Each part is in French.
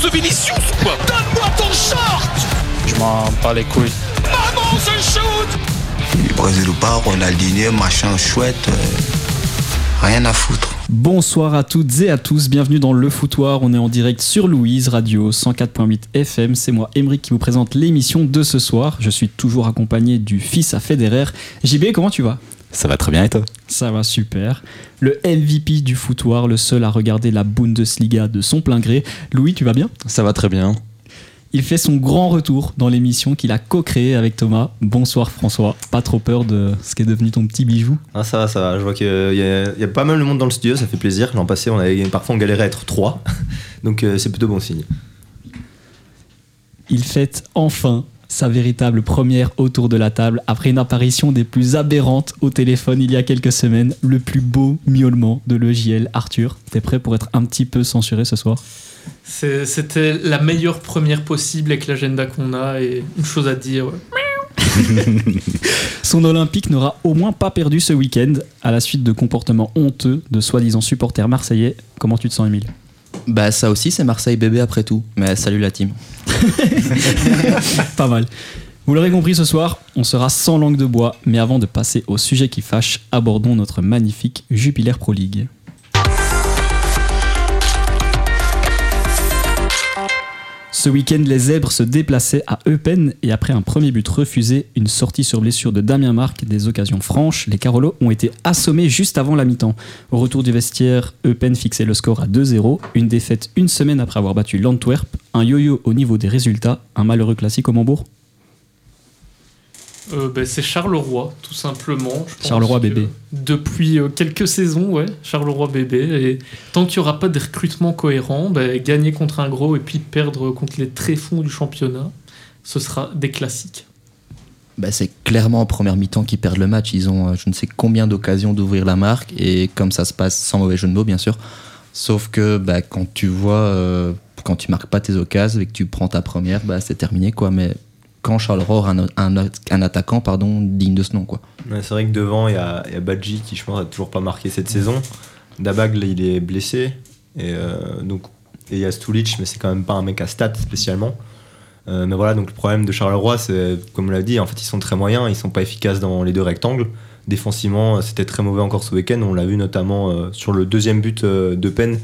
ce Vinicius ou quoi Donne-moi ton short Je m'en bats les couilles. Maman, shoot Brésil ou pas, Ronaldinho, machin chouette, euh, rien à foutre. Bonsoir à toutes et à tous, bienvenue dans Le Foutoir. On est en direct sur Louise Radio 104.8 FM. C'est moi, Emeric, qui vous présente l'émission de ce soir. Je suis toujours accompagné du fils à Federer. JB, comment tu vas? Ça va très bien et toi Ça va super. Le MVP du foutoir, le seul à regarder la Bundesliga de son plein gré. Louis, tu vas bien Ça va très bien. Il fait son grand retour dans l'émission qu'il a co-créée avec Thomas. Bonsoir François, pas trop peur de ce qui est devenu ton petit bijou Ah, ça va, ça va. Je vois qu'il y, a- il y a pas mal de monde dans le studio, ça fait plaisir. L'an passé, on avait, parfois on galérait à être trois. Donc euh, c'est plutôt bon signe. Il fête enfin sa véritable première autour de la table après une apparition des plus aberrantes au téléphone il y a quelques semaines. Le plus beau miaulement de l'EJL, Arthur. T'es prêt pour être un petit peu censuré ce soir? C'était la meilleure première possible avec l'agenda qu'on a et une chose à dire. ouais. Son Olympique n'aura au moins pas perdu ce week-end à la suite de comportements honteux de soi-disant supporters marseillais. Comment tu te sens, Emile Bah ça aussi c'est Marseille bébé après tout. Mais salut la team. Pas mal. Vous l'aurez compris ce soir, on sera sans langue de bois, mais avant de passer au sujet qui fâche, abordons notre magnifique Jupiler Pro League. Ce week-end, les zèbres se déplaçaient à Eupen et après un premier but refusé, une sortie sur blessure de Damien Marc, des occasions franches, les Carolos ont été assommés juste avant la mi-temps. Au retour du vestiaire, Eupen fixait le score à 2-0, une défaite une semaine après avoir battu l'Antwerp, un yo-yo au niveau des résultats, un malheureux classique au Mambourg. Euh, ben, c'est Charleroi, tout simplement. je pense Charleroi bébé. Depuis euh, quelques saisons, ouais, Charleroi bébé. Et tant qu'il n'y aura pas de recrutement cohérent, ben, gagner contre un gros et puis perdre contre les tréfonds du championnat, ce sera des classiques. Bah c'est clairement en première mi-temps qu'ils perdent le match. Ils ont euh, je ne sais combien d'occasions d'ouvrir la marque et comme ça se passe sans mauvais jeu de mots bien sûr. Sauf que bah, quand tu vois euh, quand tu marques pas tes occasions et que tu prends ta première, bah c'est terminé quoi. Mais quand Charleroi aura un, un, attaquant pardon digne de ce nom quoi. C'est vrai que devant, il y a, Badji qui, je pense, a toujours pas marqué cette saison. Dabag, il est blessé. Et, euh, et il y a Stulic, mais c'est quand même pas un mec à stats spécialement. Euh, mais voilà, donc le problème de Charleroi, c'est, comme on l'a dit, en fait, ils sont très moyens, ils sont pas efficaces dans les deux rectangles. Défensivement, c'était très mauvais encore ce week-end. On l'a vu notamment euh, sur le deuxième but de peine.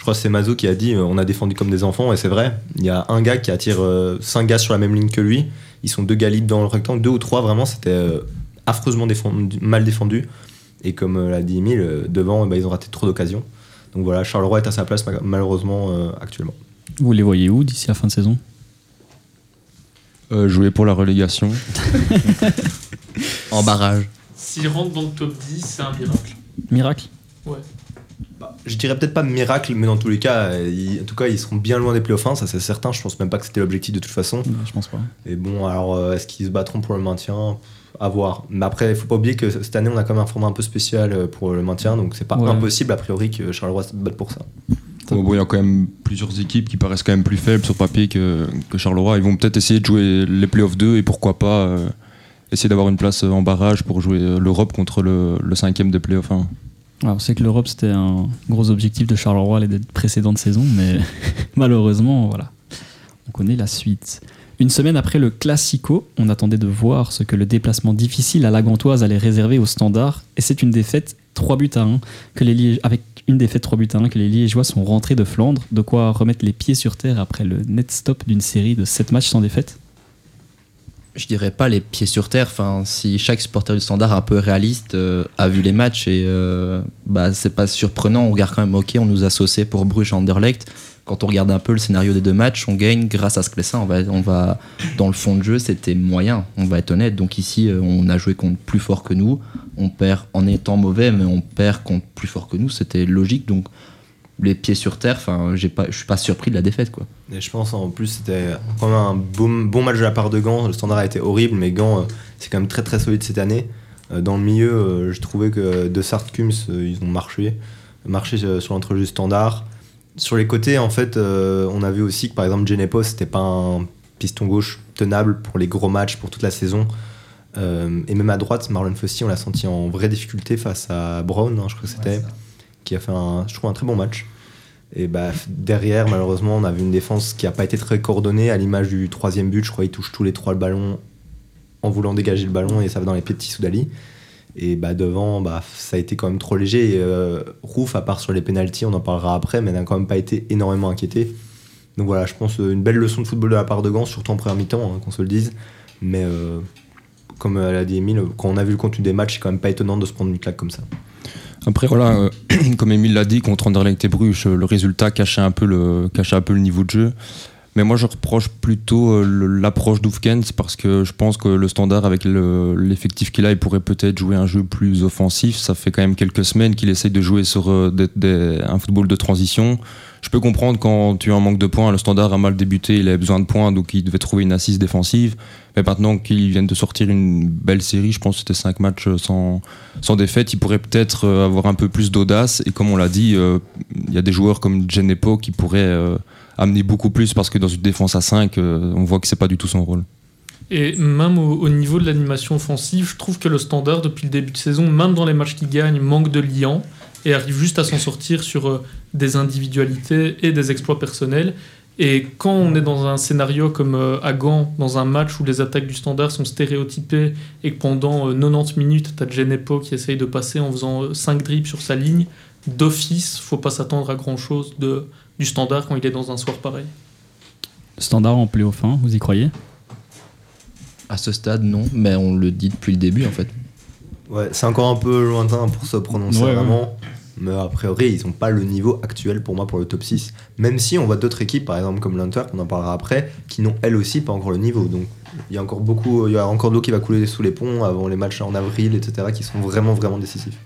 Je crois que c'est Mazo qui a dit euh, on a défendu comme des enfants, et c'est vrai. Il y a un gars qui attire 5 gars sur la même ligne que lui. Ils sont deux gars libres dans le rectangle, deux ou trois, vraiment, c'était euh, affreusement défendu, mal défendu. Et comme euh, l'a dit Emile, euh, devant, bah, ils ont raté trop d'occasions. Donc voilà, Charleroi est à sa place ma- malheureusement euh, actuellement. Vous les voyez où d'ici la fin de saison? Euh, jouer pour la relégation. En barrage. S'ils rentrent dans le top 10, c'est un miracle. Miracle? Bah, je dirais peut-être pas miracle, mais dans tous les cas, ils- en tout cas, ils seront bien loin des playoffs 1, ça c'est certain. Je pense même pas que c'était l'objectif de toute façon. Non, Je pense pas. Et bon, alors euh, est-ce qu'ils se battront pour le maintien? À voir. Mais après, il faut pas oublier que cette année, on a quand même un format un peu spécial euh, pour le maintien, donc c'est pas Ouais. impossible a priori que Charleroi se batte pour ça. Bon, bon, il y a quand même plusieurs équipes qui paraissent quand même plus faibles sur papier que, que Charleroi. Ils vont peut-être essayer de jouer les playoffs 2 et pourquoi pas euh, essayer d'avoir une place en barrage pour jouer l'Europe contre le, le cinquième des playoffs 1. Alors, on sait que l'Europe, c'était un gros objectif de Charleroi les précédentes saisons, mais malheureusement, voilà. On connaît la suite. Une semaine après le Classico, on attendait de voir ce que le déplacement difficile à la Gantoise allait réserver au standard, et c'est une défaite 3 buts à 1 que les avec une défaite 3 buts à 1 que les Liégeois sont rentrés de Flandre, de quoi remettre les pieds sur terre après le net stop d'une série de 7 matchs sans défaite. Je dirais pas les pieds sur terre. Enfin, si chaque supporter du standard un peu réaliste euh, a vu les matchs et euh, bah c'est pas surprenant. On regarde quand même, ok, on nous a saucé pour Bruges Anderlecht. Quand on regarde un peu le scénario des deux matchs, on gagne grâce à ce Clessin. On va, on va dans le fond de jeu, c'était moyen. On va être honnête. Donc ici, euh, on a joué contre plus fort que nous. On perd en étant mauvais, mais on perd contre plus fort que nous. C'était logique. Donc les pieds sur terre. Enfin, j'ai pas, je suis pas surpris de la défaite quoi. Et je pense en plus c'était quand même un bon, bon match de la part de Gand. Le standard a été horrible, mais Gand euh, c'est quand même très très solide cette année. Euh, Dans le milieu, euh, je trouvais que De Sart, Kums, euh, ils ont marché, marché euh, sur l'entrejeu standard. Sur les côtés, en fait, euh, on a vu aussi que par exemple Genepo, c'était pas un piston gauche tenable pour les gros matchs pour toute la saison. Euh, et même à droite, Marlon Fossey, on l'a senti en vraie difficulté face à Brown, hein, je crois que c'était, qui a fait un, très bon match. Et bah, derrière, malheureusement, on a vu une défense qui n'a pas été très coordonnée. À l'image du troisième but, je crois qu'il touche tous les trois le ballon en voulant dégager le ballon et ça va dans les pieds de Tissoudali. Et bah, devant, bah, ça a été quand même trop léger. Et euh, Rouf, à part sur les pénalties, on en parlera après, mais n'a quand même pas été énormément inquiété. Donc voilà, je pense euh, une belle leçon de football de la part de Gans, surtout en première mi-temps, hein, qu'on se le dise. Mais euh, comme elle a dit Emile, quand on a vu le contenu des matchs, c'est quand même pas étonnant de se prendre une claque comme ça. Après, voilà, euh, comme Emile l'a dit, contre Anderlecht et Bruges, le résultat cachait un, peu le, cachait un peu le niveau de jeu. Mais moi, je reproche plutôt euh, l'approche d'Oufkens parce que je pense que le standard, avec le- l'effectif qu'il a, il pourrait peut-être jouer un jeu plus offensif. Ça fait quand même quelques semaines qu'il essaye de jouer sur euh, un football de transition. Je peux comprendre quand tu as un manque de points, le standard a mal débuté, il avait besoin de points, donc il devait trouver une assise défensive. Mais maintenant qu'ils viennent de sortir une belle série, je pense que c'était 5 matchs sans, sans défaite, il pourrait peut-être euh, avoir un peu plus d'audace. Et comme on l'a dit, euh, il y a des joueurs comme Genepo qui pourraient euh, amener beaucoup plus parce que dans une défense à 5, euh, on voit que c'est pas du tout son rôle. Et même au, au niveau de l'animation offensive, je trouve que le standard, depuis le début de saison, même dans les matchs qui gagnent, manque de liant et arrive juste à s'en sortir sur euh, des individualités et des exploits personnels. Et quand on est dans un scénario comme euh, à Gand, dans un match où les attaques du standard sont stéréotypées et que pendant euh, 90 minutes, tu as Genepo qui essaye de passer en faisant 5 dribbles sur sa ligne, d'office, faut pas s'attendre à grand chose de, du standard quand il est dans un soir pareil. Standard en playoff 1, vous y croyez? À ce stade, non, mais on le dit depuis le début en fait. Ouais, c'est encore un peu lointain pour se prononcer Ouais, ouais. vraiment. Mais a priori, ils n'ont pas le niveau actuel pour moi pour le top 6. Même si on voit d'autres équipes, par exemple comme l'Antwerp, on en parlera après, qui n'ont elles aussi pas encore le niveau. Donc il y a encore beaucoup, il y a encore de l'eau qui va couler sous les ponts avant les matchs en avril, etc., qui sont vraiment, vraiment décisifs.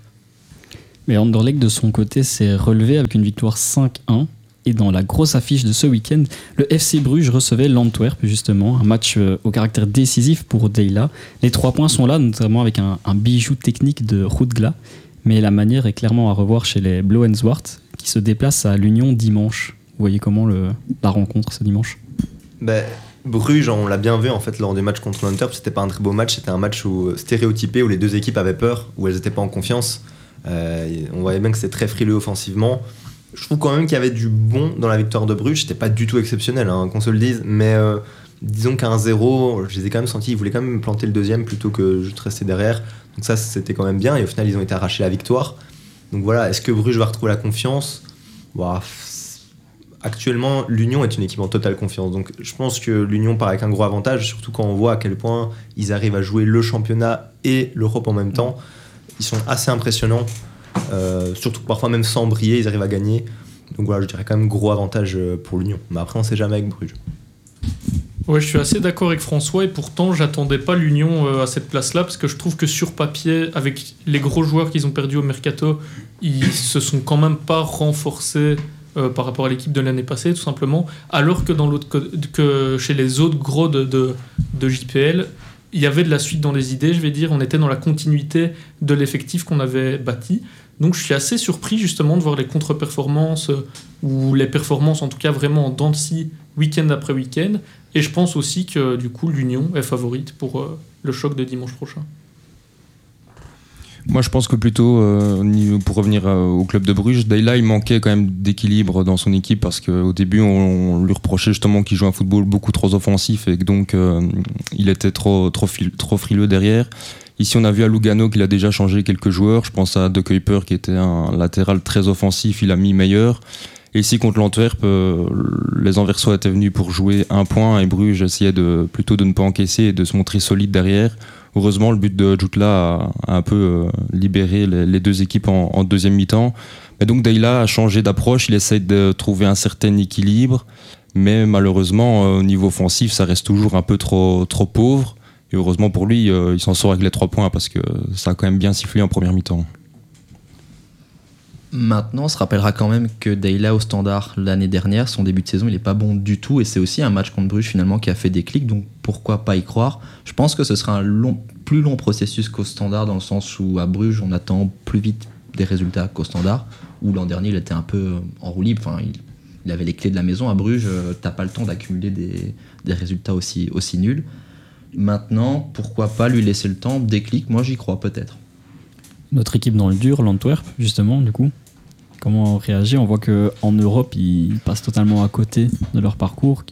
Mais Anderlecht, de son côté, s'est relevé avec une victoire 5-1. Et dans la grosse affiche de ce week-end, le FC Bruges recevait l'Antwerp, justement, un match euh, au caractère décisif pour Deila. Les trois points sont là, notamment avec un, bijou technique de Rudgla. Mais la manière est clairement à revoir chez les Blauenswart, qui se déplacent à l'Union dimanche. Vous voyez comment la rencontre ce dimanche? Ben, Bruges, on l'a bien vu en fait lors du match contre l'Antwerp, c'était pas un très beau match, c'était un match où, stéréotypé où les deux équipes avaient peur, où elles n'étaient pas en confiance. Euh, on voyait bien que c'était très frileux offensivement. Je trouve quand même qu'il y avait du bon dans la victoire de Bruges, c'était pas du tout exceptionnel, hein, qu'on se le dise, mais euh, disons qu'à 1-0, je les ai quand même sentis, ils voulaient quand même planter le deuxième plutôt que juste rester derrière. Donc ça, c'était quand même bien, et au final, ils ont été arrachés la victoire. Donc voilà, est-ce que Bruges va retrouver la confiance? Actuellement, l'Union est une équipe en totale confiance. Donc je pense que l'Union part avec un gros avantage, surtout quand on voit à quel point ils arrivent à jouer le championnat et l'Europe en même temps. Ils sont assez impressionnants, surtout que parfois même sans briller, ils arrivent à gagner. Donc voilà, je dirais quand même gros avantage euh, pour l'Union. Mais après, on sait jamais avec Bruges. Ouais, je suis assez d'accord avec François et pourtant j'attendais pas l'Union euh, à cette place-là parce que je trouve que sur papier, avec les gros joueurs qu'ils ont perdus au mercato, ils se sont quand même pas renforcés euh, par rapport à l'équipe de l'année passée, tout simplement. Alors que dans l'autre que chez les autres gros de, de, de JPL, il y avait de la suite dans les idées, je vais dire. On était dans la continuité de l'effectif qu'on avait bâti. Donc je suis assez surpris justement de voir les contre-performances euh, ou les performances en tout cas vraiment en dents de scie week-end après week-end. Et je pense aussi que du coup l'Union est favorite pour euh, le choc de dimanche prochain. Moi, je pense que plutôt, euh, pour revenir au club de Bruges, Dayla, il manquait quand même d'équilibre dans son équipe parce qu'au début, on, lui reprochait justement qu'il joue un football beaucoup trop offensif et que donc il était trop, trop frileux derrière. Ici, on a vu à Lugano qu'il a déjà changé quelques joueurs. Je pense à De Kuiper qui était un latéral très offensif, il a mis meilleur. Ici, contre l'Antwerp, euh, les Anversois étaient venus pour jouer un point et Bruges essayait plutôt de ne pas encaisser et de se montrer solide derrière. Heureusement, le but de Jutla a, un peu euh, libéré les, deux équipes en, deuxième mi-temps. Mais donc Dayla a changé d'approche, il essaie de trouver un certain équilibre, mais malheureusement, euh, au niveau offensif, ça reste toujours un peu trop pauvre. Heureusement pour lui, euh, il s'en sort avec les trois points parce que ça a quand même bien sifflé en première mi-temps. Maintenant, on se rappellera quand même que Dayla au standard l'année dernière, son début de saison, il n'est pas bon du tout. Et c'est aussi un match contre Bruges finalement qui a fait des clics. Donc pourquoi pas y croire? Je pense que ce sera un plus long processus qu'au standard, dans le sens où à Bruges, on attend plus vite des résultats qu'au standard. Où l'an dernier, il était un peu en il, avait les clés de la maison. À Bruges, euh, t'as pas le temps d'accumuler des, résultats aussi nuls. Maintenant, pourquoi pas lui laisser le temps? Déclic, moi j'y crois peut-être. Notre équipe dans le dur, l'Antwerp, justement, du coup. comment réagir On voit qu'en Europe, ils passent totalement à côté de leur parcours.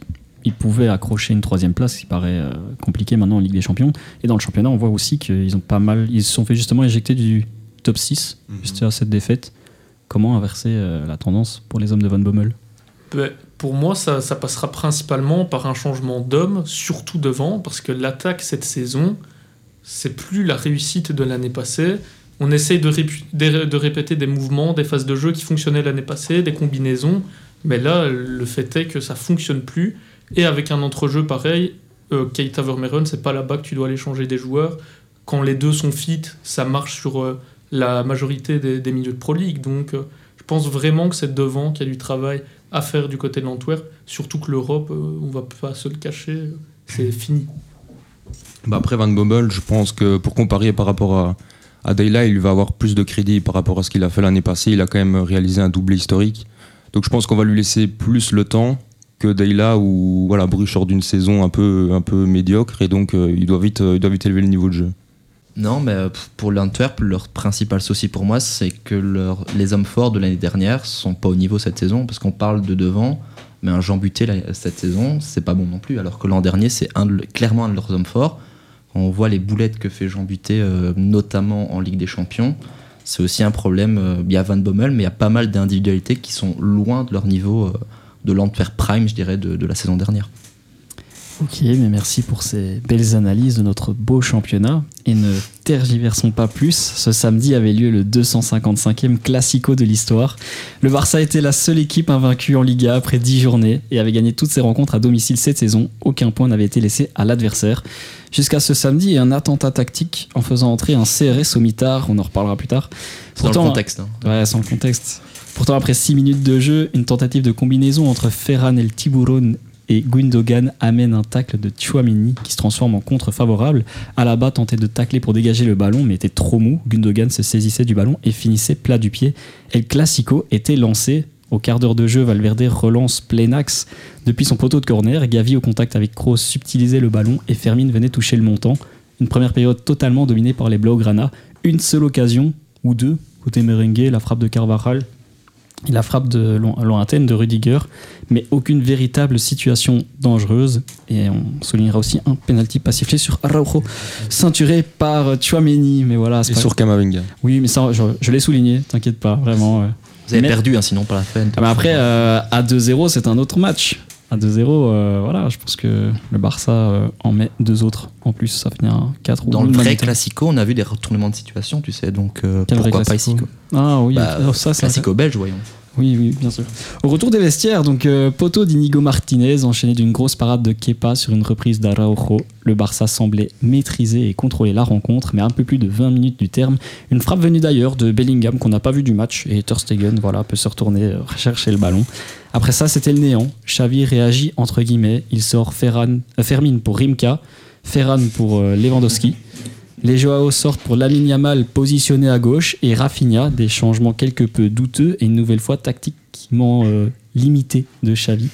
Ils pouvaient accrocher une troisième place, ce qui paraît euh, compliqué maintenant en Ligue des Champions. Et dans le championnat, on voit aussi qu'ils ont pas mal. Ils se sont fait justement éjecter du top 6, Mhm. juste à cette défaite. Comment inverser euh, la tendance pour les hommes de Van Bommel? Ben, Pour moi, ça, passera principalement par un changement d'homme, surtout devant, parce que l'attaque cette saison, c'est plus la réussite de l'année passée. On essaye de, répéter des mouvements, des phases de jeu qui fonctionnaient l'année passée, des combinaisons, mais là, le fait est que ça fonctionne plus. Et avec un entrejeu pareil, euh, Keita c'est pas là-bas que tu dois aller changer des joueurs. Quand les deux sont fit, ça marche sur euh, la majorité des, des milieux de Pro League. Donc, euh, je pense vraiment que c'est devant qu'il y a du travail à faire du côté de l'Antwerp. Surtout que l'Europe, euh, on va pas se le cacher, c'est fini. Bah après Van Bommel, je pense que pour comparer par rapport à, à Dayla, il va avoir plus de crédit par rapport à ce qu'il a fait l'année passée. Il a quand même réalisé un doublé historique. Donc je pense qu'on va lui laisser plus le temps que Dayla où voilà, Bruges sort d'une saison un peu, un peu médiocre et donc euh, il, doit vite, euh, il doit vite élever le niveau de jeu. Non, mais euh, pour l'Antwerp, leur principal souci pour moi, c'est que les hommes forts de l'année dernière sont pas au niveau cette saison, parce qu'on parle de devant, mais un Jean Buté cette saison, c'est pas bon non plus, alors que l'an dernier, c'est clairement un de leurs hommes forts. On voit les boulettes que fait Jean Buté, euh, notamment en Ligue des Champions, c'est aussi un problème. euh, Il y a Van Bommel, mais il y a pas mal d'individualités qui sont loin de leur niveau de l'Antwerp Prime, je dirais, de la saison dernière. Ok, mais merci pour ces belles analyses de notre beau championnat. Et ne tergiversons pas plus. Ce samedi avait lieu le 255e Classico de l'histoire. Le Barça était la seule équipe invaincue en Liga après 10 journées et avait gagné toutes ses rencontres à domicile cette saison. Aucun point n'avait été laissé à l'adversaire. Jusqu'à ce samedi et un attentat tactique en faisant entrer un CRS au mitard. On en reparlera plus tard. C'est dans le contexte. hein. Ouais, sans le contexte. Pourtant, après 6 minutes de jeu, une tentative de combinaison entre Ferran El Tiburon et Gundogan amène un tacle de Chouameni qui se transforme en contre favorable. Alaba tentait de tacler pour dégager le ballon mais était trop mou. Gundogan se saisissait du ballon et finissait plat du pied. El Clasico était lancé. Au quart d'heure de jeu, Valverde relance plein axe depuis son poteau de corner. Gavi au contact avec Kroos subtilisait le ballon et Fermin venait toucher le montant. Une première période totalement dominée par les Blaugrana. Une seule occasion, ou deux, côté merengue, la frappe de Carvajal et la frappe de lo- lointaine de Rudiger, mais aucune véritable situation dangereuse. Et on soulignera aussi un penalty pas sifflé sur Araujo, ceinturé par Chouameni. Mais voilà, c'est Et pas- sur Kamavinga. Oui, mais ça, je, je l'ai souligné, t'inquiète pas, vraiment. ouais. Vous avez Mais- perdu, hein, sinon pas la peine. Ah, mais après, euh, à 2-0, c'est un autre match. À 2-0, euh, voilà, je pense que le Barça euh, en met deux autres en plus. Ça finit à 4 ou Dans le vrai classico, on a vu des retournements de situation, tu sais, donc euh, pourquoi pas ici quoi. Ah oui, Bah, oh, ça, Classico belge, voyons. Oui, oui, bien sûr. Au retour des vestiaires, donc euh, poteau d'Inigo Martinez, enchaîné d'une grosse parade de Kepa sur une reprise d'Araujo. Le Barça semblait maîtriser et contrôler la rencontre, mais un peu plus de 20 minutes du terme, une frappe venue d'ailleurs de Bellingham qu'on n'a pas vu du match et Ter Stegen, voilà, peut se retourner euh, rechercher le ballon. Après ça, c'était le néant. Xavi réagit entre guillemets. Il sort euh, Fermin pour Rimka, Ferran pour euh, Lewandowski. Les Joao sortent pour Lamine Yamal positionné à gauche et Rafinha, des changements quelque peu douteux et une nouvelle fois tactiquement euh, limités de Xavi.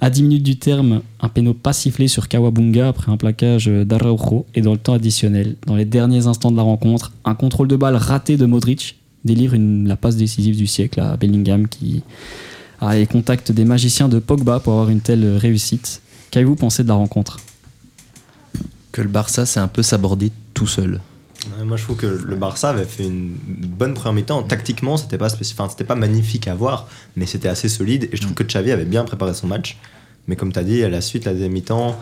À 10 minutes du terme, un péno pas sifflé sur Kawabunga après un plaquage d'Araujo et dans le temps additionnel, dans les derniers instants de la rencontre, un contrôle de balle raté de Modric délivre une- la passe décisive du siècle à Bellingham qui a les contacts des magiciens de Pogba pour avoir une telle réussite. Qu'avez-vous pensé de la rencontre? Que le Barça s'est un peu sabordé tout seul. Moi, je trouve que le Barça avait fait une bonne première mi-temps. Tactiquement, c'était pas, enfin, c'était pas magnifique à voir, mais c'était assez solide. Et je trouve que Xavi avait bien préparé son match. Mais comme tu as dit, à la suite, la deuxième mi-temps,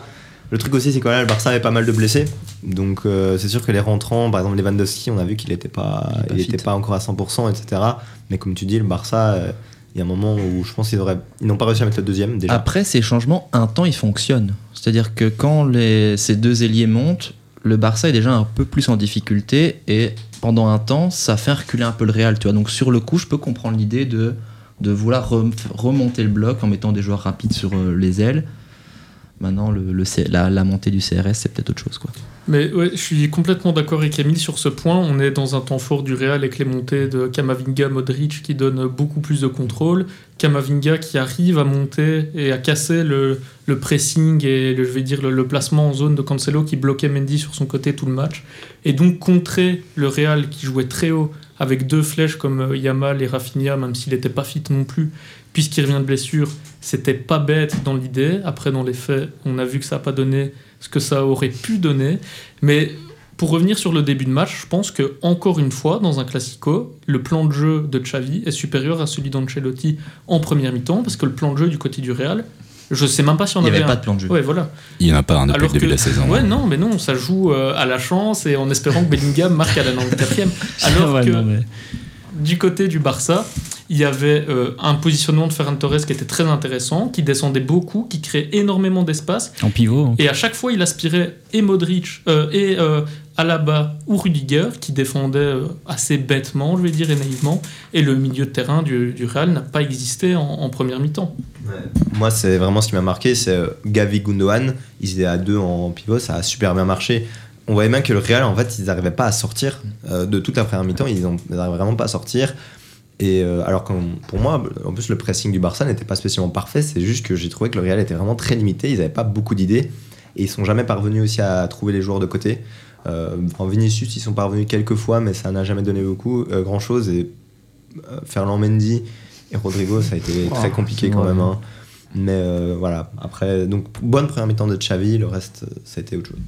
le truc aussi, c'est que voilà, le Barça avait pas mal de blessés. Donc, euh, c'est sûr que les rentrants, par exemple Lewandowski, on a vu qu'il n'était pas, Il est pas il fit. était pas encore à 100%, etc. Mais comme tu dis, le Barça, euh, il y a un moment où je pense qu'ils ils n'ont pas réussi à mettre le deuxième déjà. Après, ces changements, un temps, ils fonctionnent. C'est-à-dire que quand les, ces deux ailiers montent, le Barça est déjà un peu plus en difficulté et pendant un temps, ça fait reculer un peu le Real. Tu vois. Donc sur le coup, je peux comprendre l'idée de, vouloir rem- remonter le bloc en mettant des joueurs rapides sur euh, les ailes. Maintenant, la montée du CRS, c'est peut-être autre chose. Quoi. Mais ouais, je suis complètement d'accord avec Camille sur ce point. On est dans un temps fort du Real avec les montées de Kamavinga, Modric qui donnent beaucoup plus de contrôle. Kamavinga qui arrive à monter et à casser le, pressing et le, je vais dire le, le placement en zone de Cancelo qui bloquait Mendy sur son côté tout le match. Et donc contrer le Real qui jouait très haut avec deux flèches comme euh, Yamal et Rafinha, même s'il n'était pas fit non plus, puisqu'il revient de blessure, c'était pas bête dans l'idée. Après, dans les faits, on a vu que ça n'a pas donné ce que ça aurait pu donner. Mais pour revenir sur le début de match, je pense que encore une fois, dans un classico, le plan de jeu de Xavi est supérieur à celui d'Ancelotti en première mi-temps, parce que le plan de jeu du côté du Real, je sais même pas si on Il n'y avait avait pas un- de plan de jeu. Ouais, voilà. Il n'y en a pas un depuis Alors le début que- de la saison. Ouais, non, mais non, ça joue euh, à la chance et en espérant que Bellingham marque à la 94e. Alors Ouais, que non, mais- du côté du Barça, il y avait euh, un positionnement de Ferran Torres qui était très intéressant, qui descendait beaucoup, qui créait énormément d'espace. En pivot. hein. Et à chaque fois, il aspirait et Modric euh, et euh, Alaba ou Rudiger, qui défendaient euh, assez bêtement, je vais dire, et naïvement. Et le milieu de terrain du, du Real n'a pas existé en, en première mi-temps. Moi, c'est vraiment ce qui m'a marqué, c'est Gavi Gundogan. Ils étaient à deux en pivot, ça a super bien marché. On voyait bien que le Real, en fait, ils n'arrivaient pas à sortir euh, de toute la première mi-temps. Ils n'arrivaient vraiment pas à sortir. Et euh, alors que pour moi, en plus, le pressing du Barça n'était pas spécialement parfait. C'est juste que j'ai trouvé que le Real était vraiment très limité. Ils n'avaient pas beaucoup d'idées. Et ils sont jamais parvenus aussi à trouver les joueurs de côté. Euh, en Vinicius, ils sont parvenus quelques fois, mais ça n'a jamais donné beaucoup, grand chose. Et Ferland Mendy et Rodrigo, ça a été très compliqué quand même. hein. Mais voilà, après, donc bonne première mi-temps de Xavi, le reste, ça a été autre chose.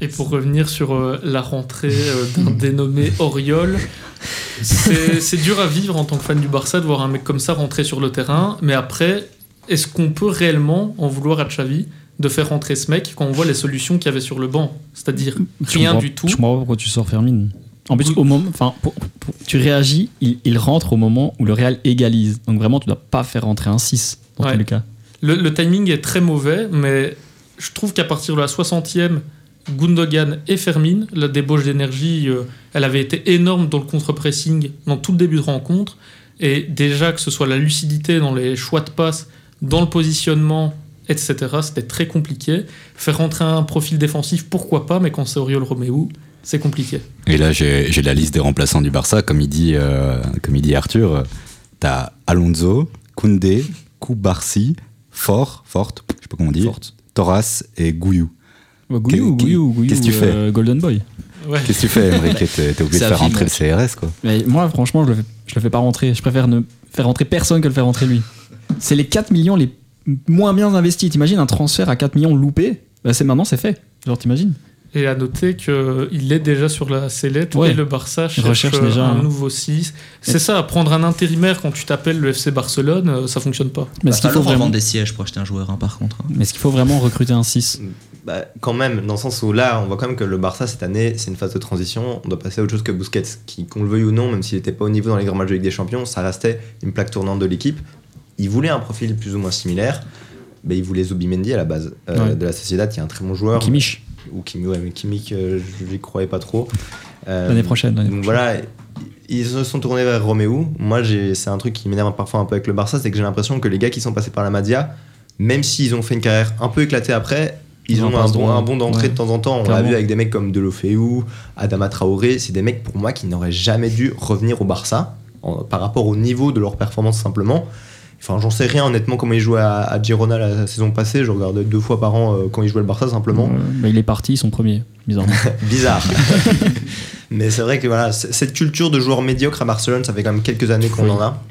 Et pour revenir sur euh, la rentrée euh, d'un dénommé Oriol, c'est dur à vivre en tant que fan du Barça de voir un mec comme ça rentrer sur le terrain. Mais après, est-ce qu'on peut réellement en vouloir à Xavi de faire rentrer ce mec quand on voit les solutions qu'il y avait sur le banc? C'est-à-dire rien du tout. Je comprends pas pourquoi tu sors Fermine. En plus, au moment, enfin, tu réagis, il, il rentre au moment où le Real égalise. Donc vraiment, tu dois pas faire rentrer un 6 dans Ouais. tous les cas. Le, le timing est très mauvais, mais je trouve qu'à partir de la 60e, Gundogan et Fermin, la débauche d'énergie, euh, elle avait été énorme dans le contre-pressing dans tout le début de rencontre. Et déjà que ce soit la lucidité dans les choix de passe, dans le positionnement, etc., c'était très compliqué. Faire rentrer un profil défensif, pourquoi pas, mais quand c'est Oriol Romeu, c'est compliqué. Et là, j'ai la liste des remplaçants du Barça. Comme il dit, euh, comme il dit Arthur, t'as Alonso, Koundé, Koubarsi, Fort, Forte, je sais pas comment on dit, Forte. Et Gouillou. Bah, Gouillou, Qu'est- Gouillou, Gouillou, qu'est-ce que tu fais euh, Golden Boy. Ouais. Qu'est-ce que tu fais, Emmerich T'es t'es obligé de faire rentrer le. CRS, quoi. Mais moi, franchement, je le, fais, je le fais pas rentrer. Je préfère ne faire rentrer personne que le faire rentrer lui. C'est les 4 millions les moins bien investis. T'imagines un transfert à 4 millions loupé? Bah, C'est maintenant, c'est fait. Genre, t'imagines? Et à noter qu'il est déjà sur la sellette Ouais. et le Barça cherche, recherche euh, déjà un un- nouveau 6. C'est ça, prendre un intérimaire quand tu t'appelles le FC Barcelone, euh, ça fonctionne pas. Mais Il ce qu'il faut vraiment, des sièges pour acheter un joueur, hein, par contre. hein. mais est-ce qu'il faut vraiment recruter un 6 Bah, quand même, dans le sens où là, on voit quand même que le Barça, cette année, c'est une phase de transition. On doit passer à autre chose que Busquets, qui, qu'on le veuille ou non, même s'il n'était pas au niveau dans les grands matchs de Ligue des Champions, ça restait une plaque tournante de l'équipe. Il voulait un profil plus ou moins similaire. Mais il voulait Zubimendi à la base euh, Ouais. de la Sociedad, qui est un très bon joueur. Kimmich, Ou Kimi, ouais, mais Kimmich, euh, je n'y croyais pas trop. Euh, l'année prochaine. l'année Donc prochaine. voilà, ils se sont tournés vers Roméo. Moi, j'ai- c'est un truc qui m'énerve parfois un peu avec le Barça, c'est que j'ai l'impression que les gars qui sont passés par la Madia, même s'ils ont fait une carrière un peu éclatée après, ils ont un bon, droit. un bon d'entrée Ouais. de temps en temps. On l'a vu avec des mecs comme Delofeu, Adama Traoré. C'est des mecs pour moi qui n'auraient jamais dû revenir au Barça en- par rapport au niveau de leur performance simplement. Enfin, j'en sais rien honnêtement comment ils jouaient à, à Girona la saison passée. Je regardais deux fois par an euh, quand ils jouaient le Barça simplement. Bah, il est parti, ils sont premiers, bizarrement. Bizarre. Mais c'est vrai que voilà, cette culture de joueurs médiocres à Barcelone, ça fait quand même quelques années qu'on Oui. en a.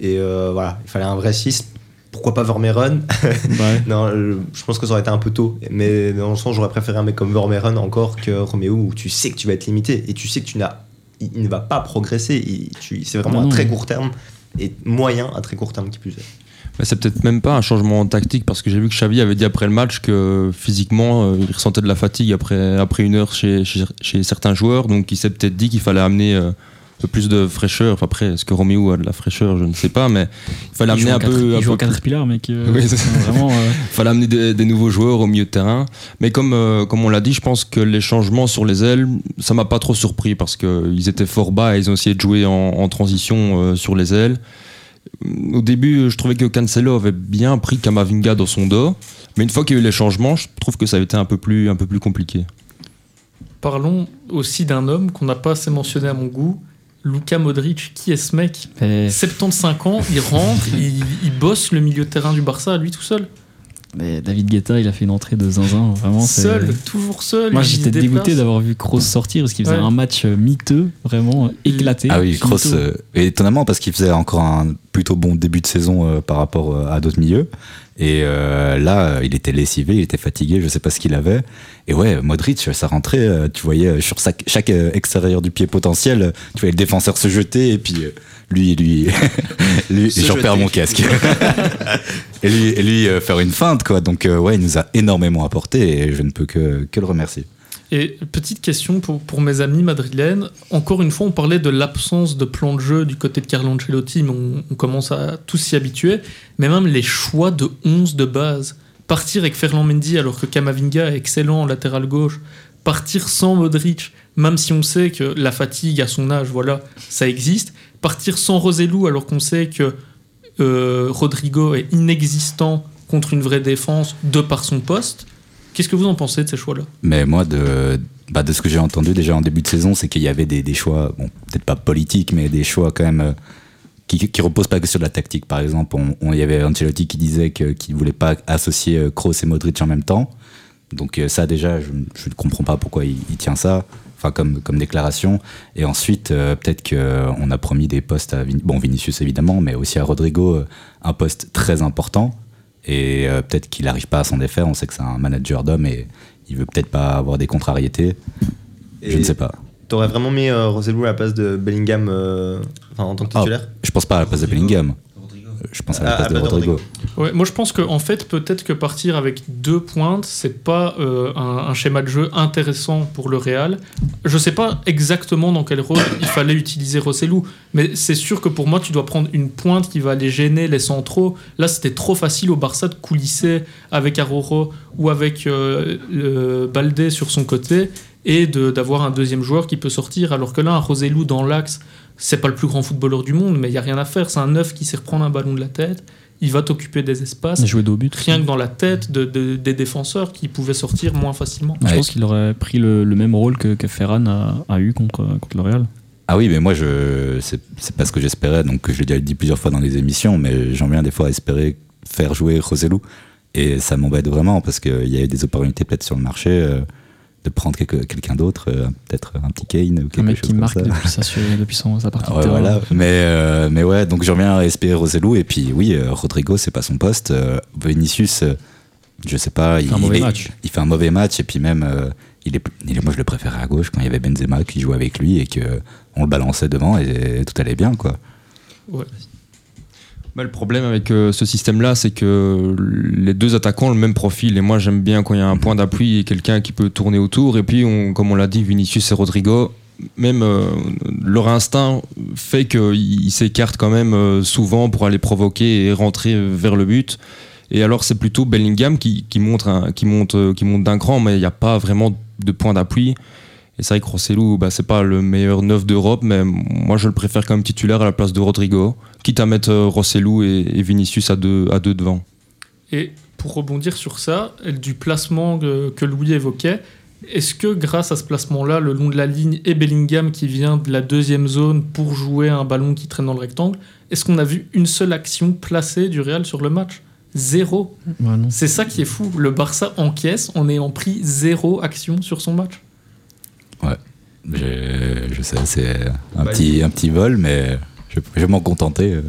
Et euh, voilà, il fallait un vrai 6. Pourquoi pas Vermeeren? Ouais. Non, je pense que ça aurait été un peu tôt. Mais dans le sens, j'aurais préféré un mec comme Vermeeren encore que Roméo, où tu sais que tu vas être limité. Et tu sais que tu n'as, il, il ne va pas progresser. Il- C'est vraiment Ah à non. très court terme. Et moyen à très court terme qui plus. Mais c'est peut-être même pas un changement tactique parce que j'ai vu que Xavi avait dit après le match que physiquement euh, il ressentait de la fatigue après, une heure chez, certains joueurs donc il s'est peut-être dit qu'il fallait amener euh, peu plus de fraîcheur. Enfin, après, est-ce que Roméo a de la fraîcheur Je ne sais pas, mais il fallait Il amener en un quatre- peu. Il un joue peu en Caterpillar, mec. euh, Oui, c'est c'est vraiment. euh, fallait amener des, des nouveaux joueurs au milieu de terrain. Mais comme, euh, comme on l'a dit, je pense que les changements sur les ailes, ça m'a pas trop surpris parce qu'ils étaient fort bas et ils ont essayé de jouer en, en transition euh, sur les ailes. Au début, je trouvais que Cancelo avait bien pris Kamavinga dans son dos. Mais une fois qu'il y a eu les changements, je trouve que ça a été un peu plus, un peu plus compliqué. Parlons aussi d'un homme qu'on n'a pas assez mentionné à mon goût, Luka Modric. Qui est ce mec et 75 ans, il rentre, il, il bosse le milieu de terrain du Barça lui tout seul. Mais David Guetta, il a fait une entrée de zinzin, vraiment. Seul, toujours seul. Moi, j'étais dégoûté d'avoir vu Kroos sortir parce qu'il faisait Ouais. un match euh, miteux, vraiment euh, éclaté. Ah oui. Kroos, euh, et étonnamment parce qu'il faisait encore un plutôt bon début de saison euh, par rapport à d'autres milieux. Et euh, là, il était lessivé, il était fatigué, je sais pas ce qu'il avait. Et ouais, Modric, ça rentrait, euh, tu voyais euh, sur chaque, chaque extérieur du pied potentiel, tu voyais le défenseur se jeter et puis lui, lui, lui j'en perds mon casque. et lui, et lui euh, faire une feinte, quoi. Donc euh, ouais, il nous a énormément apporté et je ne peux que, que le remercier. Et petite question pour, mes amis madrilènes. Encore une fois, on parlait de l'absence de plan de jeu du côté de Carlo Ancelotti, mais on, commence à tous s'y habituer. Mais même les choix de 11 de base. Partir avec Ferland Mendy alors que Kamavinga est excellent en latéral gauche. Partir sans Modric, même si on sait que la fatigue à son âge, voilà, ça existe. Partir sans Rosellou alors qu'on sait que euh, Rodrigo est inexistant contre une vraie défense de par son poste. Qu'est-ce que vous en pensez de ces choix-là? Mais moi, de, bah, de ce que j'ai entendu déjà en début de saison, c'est qu'il y avait des, choix, bon, peut-être pas politiques, mais des choix quand même euh, qui, qui reposent pas que sur la tactique. Par exemple, il y avait Ancelotti qui disait qu'il voulait pas associer euh, Kroos et Modric en même temps. Donc euh, ça déjà, je ne comprends pas pourquoi il, tient ça, enfin comme, comme déclaration. Et ensuite, peut-être qu'on a promis des postes à bon, Vinicius évidemment, mais aussi à Rodrigo, un poste très important. Et euh, peut-être qu'il n'arrive pas à s'en défaire. On sait que c'est un manager d'homme et il veut peut-être pas avoir des contrariétés. je ne sais pas. T'aurais vraiment mis euh, à la place de Bellingham euh, en tant que Ah, titulaire? je pense pas à la place de Bellingham. Je pense à la Ah, place de place de Rodrigo. Ouais, moi je pense qu'en en fait, peut-être que partir avec deux pointes, c'est pas euh, un, un schéma de jeu intéressant pour le Real. Je sais pas exactement dans quel rôle il fallait utiliser Rossellou, mais c'est sûr que pour moi, tu dois prendre une pointe qui va aller gêner les centraux. Là, c'était trop facile au Barça de coulisser avec Aroro ou avec euh, Baldé sur son côté et de- d'avoir un deuxième joueur qui peut sortir, alors que là, un Rosellou dans l'axe, c'est pas le plus grand footballeur du monde, mais il y a rien à faire. C'est un neuf qui sait reprendre un ballon de la tête. Il va t'occuper des espaces Il jouait dos au but. rien que dans la tête de- de- des défenseurs qui pouvaient sortir moins facilement. Je pense qu'il aurait pris le, le même rôle que, que Ferran a, a eu contre, contre le Real. Ah oui, mais moi, je c'est c'est pas ce que j'espérais. Donc, je l'ai déjà dit plusieurs fois dans les émissions, mais j'en viens des fois à espérer faire jouer Roselou. Et ça m'embête vraiment parce qu'il y a eu des opportunités peut-être sur le marché euh, de prendre quelqu'un d'autre, euh, peut-être un petit Kane ou quelque Un mec chose qui comme marque ça. depuis depuis son- sa partie ouais, de voilà. Mais, euh, mais ouais, donc j'en viens à espérer Roselou. Et puis oui, euh, Rodrigo, c'est pas son poste. Euh, Vinicius, euh, je sais pas. fait un mauvais est- match. Il fait un mauvais match. Et puis même, euh, il est, il est- moi je le préférais à gauche quand il y avait Benzema qui jouait avec lui et que on le balançait devant et tout allait bien, quoi. Le problème avec euh, ce système-là, c'est que les deux attaquants ont le même profil. Et moi, j'aime bien quand il y a un point d'appui et quelqu'un qui peut tourner autour. Et puis, comme on l'a dit, Vinicius et Rodrigo, même euh, leur instinct fait qu'ils s'écartent quand même euh, souvent pour aller provoquer et rentrer vers le but. Et alors, c'est plutôt Bellingham qui, monte, qui monte d'un cran, mais il n'y a pas vraiment de point d'appui. Et c'est vrai que Rossellou, bah, c'est pas le meilleur neuf d'Europe, mais moi je le préfère comme titulaire à la place de Rodrigo, quitte à mettre euh, Rossellou et, et Vinicius à deux, à deux devant. Et pour rebondir sur ça, du placement que, que Louis évoquait, est-ce que grâce à ce placement-là, le long de la ligne et Bellingham qui vient de la deuxième zone pour jouer un ballon qui traîne dans le rectangle, est-ce qu'on a vu une seule action placée du Real sur le match? Zéro. Ouais. C'est ça qui est fou. Le Barça encaisse en ayant pris zéro action sur son match. Je, je sais, c'est un, Bah, petit, un petit vol, mais je, je vais m'en contenter. euh.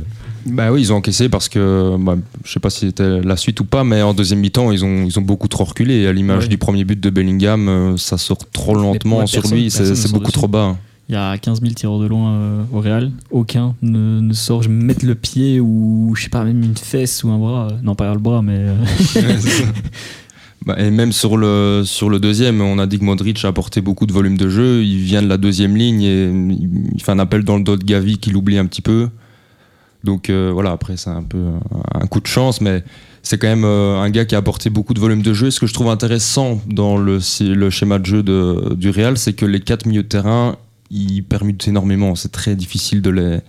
Bah oui, ils ont encaissé parce que, bah, je sais pas si c'était la suite ou pas, mais en deuxième mi-temps, ils ont, ils ont beaucoup trop reculé. Et à l'image Ouais. du premier but de Bellingham, euh, ça sort trop lentement ouais, sur lui, c'est beaucoup dessus. trop bas. Il y a 15 000 tireurs de loin euh, au Real. Aucun ne, ne sort. Je mettre le pied ou, je sais pas, même une fesse ou un bras. Non, pas le bras, mais. euh, Bah, et même sur le, sur le deuxième, on a dit que Modric a apporté beaucoup de volume de jeu. Il vient de la deuxième ligne et il fait un appel dans le dos de Gavi qui l'oublie un petit peu. Donc euh, voilà, après c'est un peu un, coup de chance, mais c'est quand même euh, un gars qui a apporté beaucoup de volume de jeu. Ce que je trouve intéressant dans le, le schéma de jeu du Real, c'est que les quatre milieux de terrain, ils permutent énormément. C'est très difficile de les,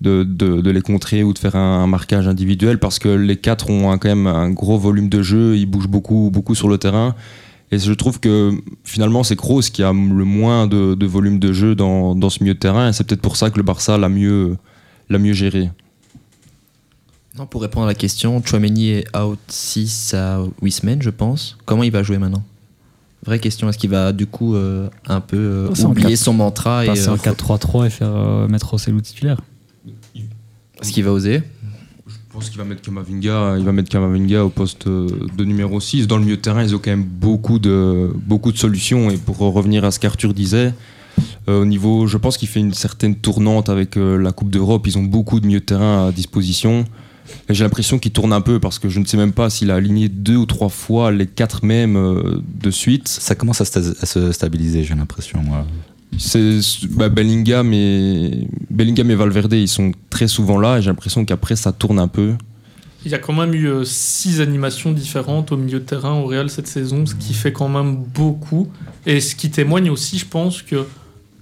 de, de- de les contrer ou de faire un, un marquage individuel parce que les quatre ont un- quand même un gros volume de jeu, ils bougent beaucoup, beaucoup sur le terrain. Et je trouve que finalement c'est Kroos qui a le moins de, de volume de jeu dans, dans ce milieu de terrain et c'est peut-être pour ça que le Barça l'a mieux, l'a mieux géré. Non, pour répondre à la question, Chouameni est out 6 à 8 semaines, je pense. Comment il va jouer maintenant? Vraie question, est-ce qu'il va du coup euh, un peu euh, en oublier 4. son mantra et Passer en euh, 4-3-3 et faire euh, mettre Rossellou titulaire. Est-ce qu'il va oser Je pense qu'il va mettre Kamavinga, il va mettre Kamavinga au poste euh, de numéro 6. Dans le milieu de terrain, ils ont quand même beaucoup de, beaucoup de solutions. Et pour revenir à ce qu'Arthur disait, euh, au niveau, je pense qu'il fait une certaine tournante avec euh, la Coupe d'Europe. Ils ont beaucoup de milieu de terrain à disposition. Et j'ai l'impression qu'il tourne un peu parce que je ne sais même pas s'il a aligné deux ou trois fois les quatre mêmes euh, de suite. Ça commence à, sta- à se stabiliser, j'ai l'impression. C'est bah, Bellingham et Bellingham et Valverde, ils sont très souvent là. Et j'ai l'impression qu'après ça tourne un peu. Il y a quand même eu euh, six animations différentes au milieu de terrain au Real cette saison, ce qui fait quand même beaucoup. Et ce qui témoigne aussi, je pense, qu'il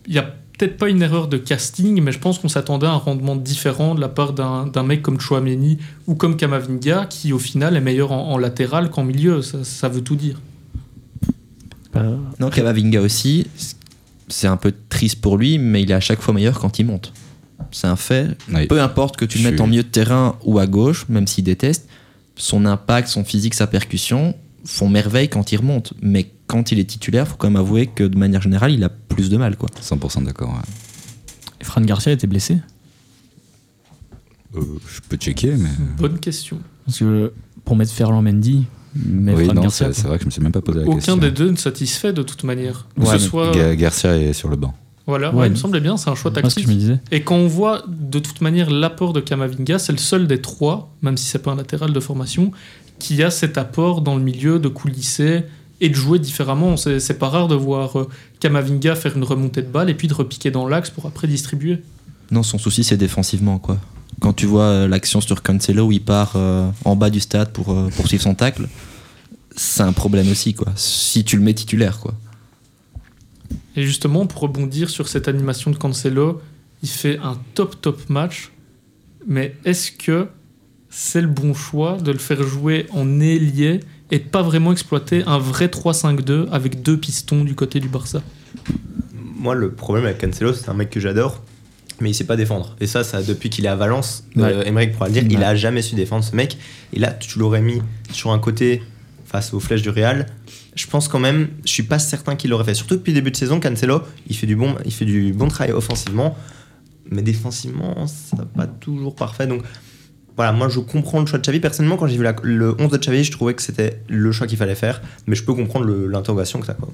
n'y a peut-être pas une erreur de casting, mais je pense qu'on s'attendait à un rendement différent de la part d'un d'un mec comme Chouameni ou comme Kamavinga, qui au final est meilleur en, en latéral qu'en milieu. Ça, ça veut tout dire. Non, Kamavinga aussi, c'est un peu triste pour lui, mais il est à chaque fois meilleur quand il monte. C'est un fait. Oui. Peu importe que tu le mettes suis- en milieu de terrain ou à gauche, même s'il déteste, son impact, son physique, sa percussion font merveille quand il remonte. Mais quand il est titulaire, faut quand même avouer que de manière générale, il a plus de mal. Quoi. 100% d'accord. ouais. et Fran Garcia était blessé? Euh, je peux checker, mais. Bonne question. Parce que pour mettre Ferland Mendy, mais oui, non, c'est c'est vrai que je me suis même pas posé la Aucun question. des deux ne satisfait de toute manière. Que ce soit. Ga- Garcia est sur le banc. Voilà, Ouais, ouais, il me semblait bien, c'est un choix que tactique. je me disais. Et quand on voit de toute manière l'apport de Kamavinga, c'est le seul des trois, même si c'est pas un latéral de formation, qui a cet apport dans le milieu de coulisser et de jouer différemment. C'est c'est pas rare de voir euh, Kamavinga faire une remontée de balle et puis de repiquer dans l'axe pour après distribuer. Non, son souci, c'est défensivement. quoi. Quand tu vois euh, l'action sur Cancelo où il part euh, en bas du stade pour euh, poursuivre son tacle, c'est un problème aussi. quoi. Si tu le mets titulaire. quoi. Et justement, pour rebondir sur cette animation de Cancelo, il fait un top top match. Mais est-ce que c'est le bon choix de le faire jouer en ailier et de pas vraiment exploiter un vrai 3-5-2 avec deux pistons du côté du Barça? Moi, le problème avec Cancelo, c'est un mec que j'adore, mais il sait pas défendre. Et ça, ça depuis qu'il est à Valence, Ouais. euh, Emmerich pourra le dire, il a jamais su défendre ce mec. Et là, tu l'aurais mis sur un côté face aux flèches du Real. Je pense quand même, je suis pas certain qu'il l'aurait fait. Surtout depuis le début de saison, Cancelo, il fait du bon, il fait du bon travail offensivement, mais défensivement, ça va pas toujours parfait. Donc voilà, moi je comprends le choix de Xavi. Personnellement, quand j'ai vu la- le 11 de Xavi, je trouvais que c'était le choix qu'il fallait faire, mais je peux comprendre l'interrogation que ça quoi.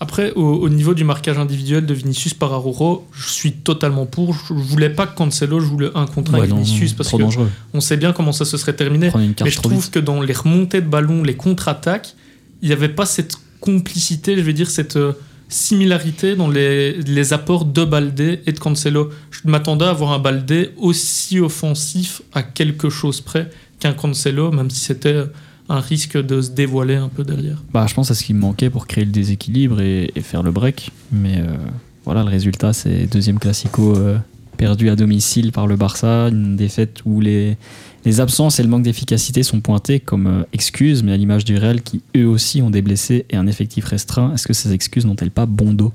Après, au, au niveau du marquage individuel de Vinicius par Aruro, je suis totalement pour. Je voulais pas que Cancelo joue le 1 contre 1 Ouais, avec non, Vinicius parce que dangereux. on sait bien comment ça se serait terminé. Mais je trouve vite. que dans les remontées de ballon, les contre-attaques, il n'y avait pas cette complicité, je vais dire, cette euh, similarité dans les, les apports de Baldé et de Cancelo. Je m'attendais à avoir un Baldé aussi offensif à quelque chose près qu'un Cancelo, même si c'était euh, un risque de se dévoiler un peu derrière. Bah, je pense à ce qui me manquait pour créer le déséquilibre et, et faire le break. Mais euh, voilà, le résultat, c'est deuxième classico euh, perdu à domicile par le Barça, une défaite où les, les absences et le manque d'efficacité sont pointés comme euh, excuses, mais à l'image du Real qui eux aussi ont des blessés et un effectif restreint, est-ce que ces excuses n'ont-elles pas bon dos?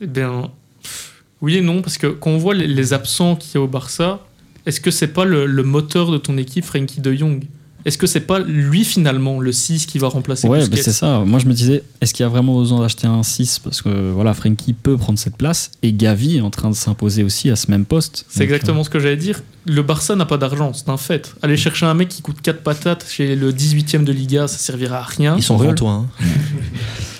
Eh bien, oui et non, parce que quand on voit les, les absents qu'il y a au Barça, est-ce que c'est pas le, le moteur de ton équipe, Frankie de Jong? Est-ce que c'est pas lui finalement, le 6 qui va remplacer Ouais, bah, c'est ça. Moi, je me disais, est-ce qu'il y a vraiment besoin d'acheter un 6 Parce que voilà, Frenkie peut prendre cette place et Gavi est en train de s'imposer aussi à ce même poste. C'est Donc, euh, exactement ce que j'allais dire. Le Barça n'a pas d'argent, c'est un fait. Aller chercher un mec qui coûte 4 patates chez le 18ème de Liga, ça servira à rien. Ils sont Reul. rantois. Hein.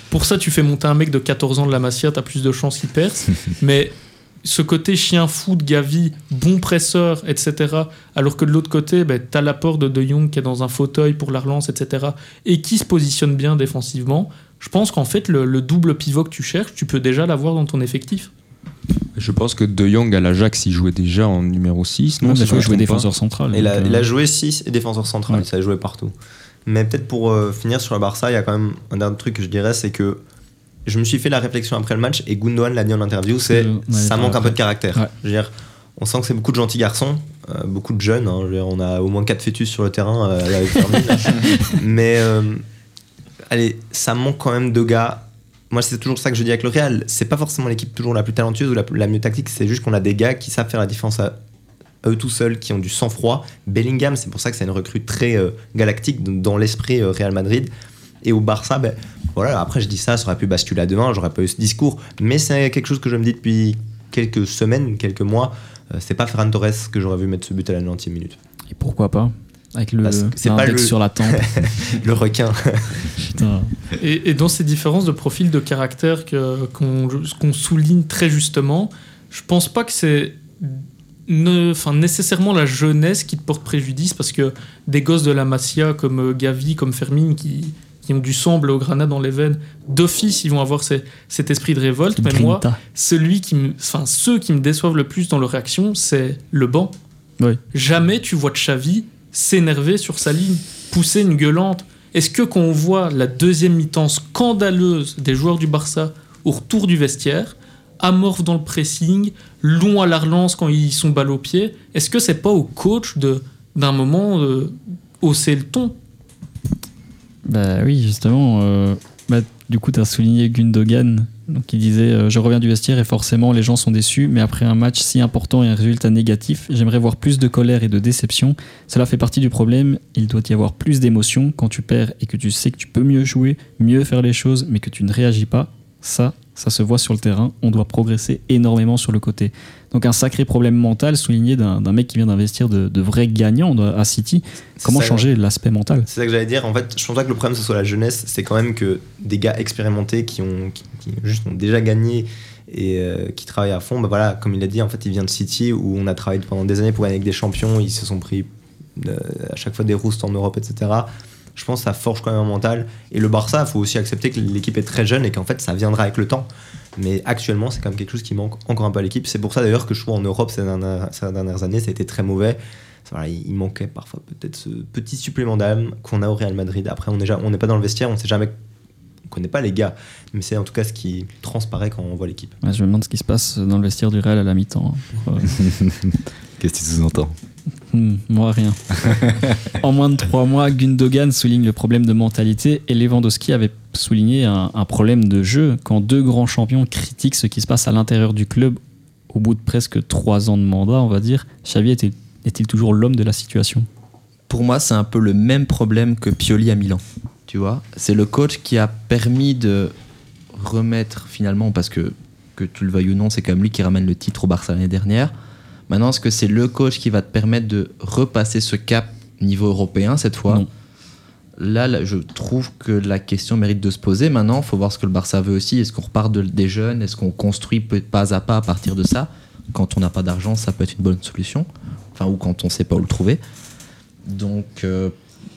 Pour ça, tu fais monter un mec de 14 ans de la Masia, t'as plus de chances qu'il perce. Mais ce côté chien fou de Gavi, bon presseur, etc. Alors que de l'autre côté, ben, t'as l'apport de De Jong qui est dans un fauteuil pour la relance, etc. Et qui se positionne bien défensivement. Je pense qu'en fait, le, le double pivot que tu cherches, tu peux déjà l'avoir dans ton effectif. Je pense que De Jong à l'Ajax, il jouait déjà en numéro 6. Non, Non, mais il pas. défenseur central. Il a, il euh, a joué 6 et défenseur central, Ouais. ça a joué partout. Mais peut-être pour euh, finir sur le Barça, il y a quand même un dernier truc que je dirais, c'est que je me suis fait la réflexion après le match et Gundogan l'a dit en interview, c'est ouais, ça manque un peu de caractère. Ouais. Je veux dire, on sent que c'est beaucoup de gentils garçons, euh, beaucoup de jeunes. hein. Dire, on a au moins 4 fœtus sur le terrain euh, avec Fermin, là. Mais euh, allez, ça manque quand même de gars. Moi, c'est toujours ça que je dis avec le Real. C'est pas forcément l'équipe toujours la plus talentueuse ou la, la mieux tactique, c'est juste qu'on a des gars qui savent faire la différence à eux tout seuls, qui ont du sang-froid. Bellingham, c'est pour ça que c'est une recrue très galactique dans- l'esprit Real Madrid. Et au Barça, ben, voilà, après je dis ça, ça aurait pu basculer à demain, j'aurais pas eu ce discours. Mais c'est quelque chose que je me dis depuis quelques semaines, quelques mois. Euh, c'est pas Ferran Torres que j'aurais vu mettre ce but à la 90e minute. Et pourquoi pas Avec le c'est pas le- sur la tempe. Le requin. Putain. Et, et dans ces différences de profil de caractère que- qu'on qu'on souligne très justement, je pense pas que c'est ne- nécessairement la jeunesse qui te porte préjudice parce que des gosses de la Masia comme euh, Gavi, comme Fermine qui, qui ont du sang bleu-granat dans les veines, d'office ils vont avoir ces- cet esprit de révolte. Mais moi, celui qui me, enfin, ceux qui me déçoivent le plus dans leur réaction, c'est le banc. Oui. Jamais tu vois Xavi s'énerver sur sa ligne, pousser une gueulante. Est-ce que quand on voit la deuxième mi-temps scandaleuse des joueurs du Barça au retour du vestiaire, amorphes dans le pressing, long à la relance quand ils sont balle au pied, est-ce que c'est pas au coach de d'un moment euh, hausser le ton? Bah oui, justement. euh, bah, du coup, tu as souligné Gundogan, qui disait euh, Je reviens du vestiaire et forcément les gens sont déçus, mais après un match si important et un résultat négatif, j'aimerais voir plus de colère et de déception. Cela fait partie du problème. Il doit y avoir plus d'émotion quand tu perds et que tu sais que tu peux mieux jouer, mieux faire les choses, mais que tu ne réagis pas. Ça, ça se voit sur le terrain. On doit progresser énormément sur le côté. Donc un sacré problème mental souligné d'un mec qui vient d'investir de, de vrais gagnants à City. Comment ça. changer l'aspect mental? C'est ça que j'allais dire. En fait, je pense pas que le problème ce soit la jeunesse, c'est quand même que des gars expérimentés qui ont, qui, qui juste ont déjà gagné et euh, qui travaillent à fond, bah voilà, comme il a dit, en fait, il vient de City où on a travaillé pendant des années pour gagner avec des champions, ils se sont pris euh, à chaque fois des roustes en Europe, etc. Je pense que ça forge quand même un mental. Et le Barça, il faut aussi accepter que l'équipe est très jeune et qu'en fait, ça viendra avec le temps. Mais actuellement, c'est quand même quelque chose qui manque encore un peu à l'équipe. C'est pour ça d'ailleurs que je trouve en Europe ces dernières, ces dernières années, ça a été très mauvais. Voilà, il manquait parfois peut-être ce petit supplément d'âme qu'on a au Real Madrid. Après, on n'est on pas dans le vestiaire, on sait jamais, on connaît pas les gars, mais c'est en tout cas ce qui transparaît quand on voit l'équipe. Ouais, je me demande ce qui se passe dans le vestiaire du Real à la mi-temps. hein, pour, Qu'est-ce que tu sous-entends hmm, moi, rien. en moins de trois mois, Gundogan souligne le problème de mentalité et Lewandowski avait souligné un, un problème de jeu quand deux grands champions critiquent ce qui se passe à l'intérieur du club au bout de presque trois ans de mandat, on va dire. Xavi était- est-il toujours l'homme de la situation? Pour moi, c'est un peu le même problème que Pioli à Milan. Tu vois, c'est le coach qui a permis de remettre finalement, parce que que tu le veuilles ou non, c'est quand même lui qui ramène le titre au Barça l'année dernière. Maintenant, est-ce que c'est le coach qui va te permettre de repasser ce cap niveau européen cette fois Non. Là, là, je trouve que la question mérite de se poser. Maintenant, il faut voir ce que le Barça veut aussi. Est-ce qu'on repart de- des jeunes? Est-ce qu'on construit pas à pas à partir de ça? Quand on n'a pas d'argent, ça peut être une bonne solution. Enfin, ou quand on ne sait pas où le trouver. Donc, euh,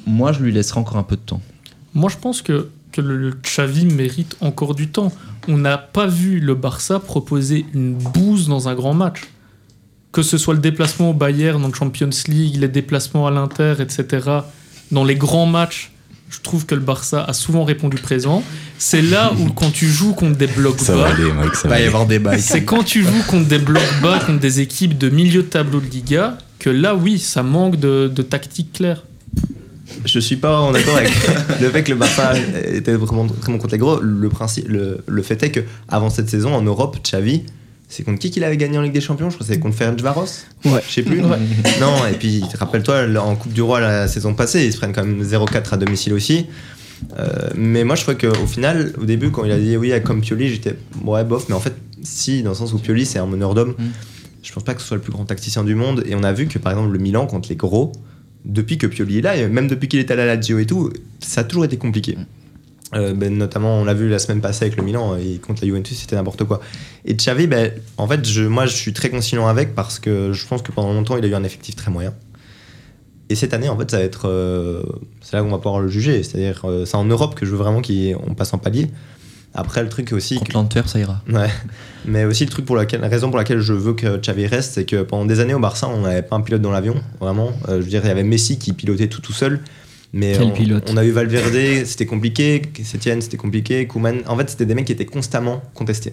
moi, je lui laisserai encore un peu de temps. Moi, je pense que, que le, le Xavi mérite encore du temps. On n'a pas vu le Barça proposer une bouse dans un grand match. Que ce soit le déplacement au Bayern dans le Champions League, les déplacements à l'Inter, etc. Dans les grands matchs, je trouve que le Barça a souvent répondu présent. C'est là où, quand tu joues contre des blocs Ça va bas, aller, Mike, ça Il va va y avoir des bails. c'est quand tu joues contre des blocs bas, contre des équipes de milieu de tableau de Liga, que là, oui, ça manque de, de tactique claire. Je suis pas en accord avec le fait que le Barça était vraiment très bon contre les gros. Le, principe, le, le fait est que avant cette saison en Europe, Xavi, c'est contre qui qu'il avait gagné en Ligue des Champions Je crois que c'était contre Ferencvaros Ouais. Je sais plus. Non, et puis rappelle-toi, en Coupe du Roi la saison passée, ils se prennent quand même 0-4 à domicile aussi. Euh, mais moi je crois qu'au final, au début, quand il a dit oui, comme Pioli, j'étais ouais, bof, mais en fait, si, dans le sens où Pioli c'est un meneur d'hommes, Mm. je pense pas que ce soit le plus grand tacticien du monde. Et on a vu que par exemple, le Milan contre les gros, depuis que Pioli est là, et même depuis qu'il est à la Lazio et tout, ça a toujours été compliqué. Euh, ben, notamment, on l'a vu la semaine passée avec le Milan et contre la Juventus, c'était n'importe quoi. Et Xavi, ben, en fait, je, moi, je suis très conciliant avec parce que je pense que pendant longtemps, il a eu un effectif très moyen. Et cette année, en fait, ça va être. euh, c'est là qu'on va pouvoir le juger. C'est-à-dire, euh, c'est en Europe que je veux vraiment qu'on passe en palier. Après, le truc aussi. Contre l'Antwerp, ça ira. Ouais. Mais aussi le truc pour laquelle, la raison pour laquelle je veux que Xavi reste, c'est que pendant des années au Barça, on n'avait pas un pilote dans l'avion, vraiment. Euh, je veux dire, il y avait Messi qui pilotait tout tout seul. Mais Quel on, pilote on a eu Valverde, c'était compliqué. Sétienne, c'était compliqué. Koeman, en fait, c'était des mecs qui étaient constamment contestés.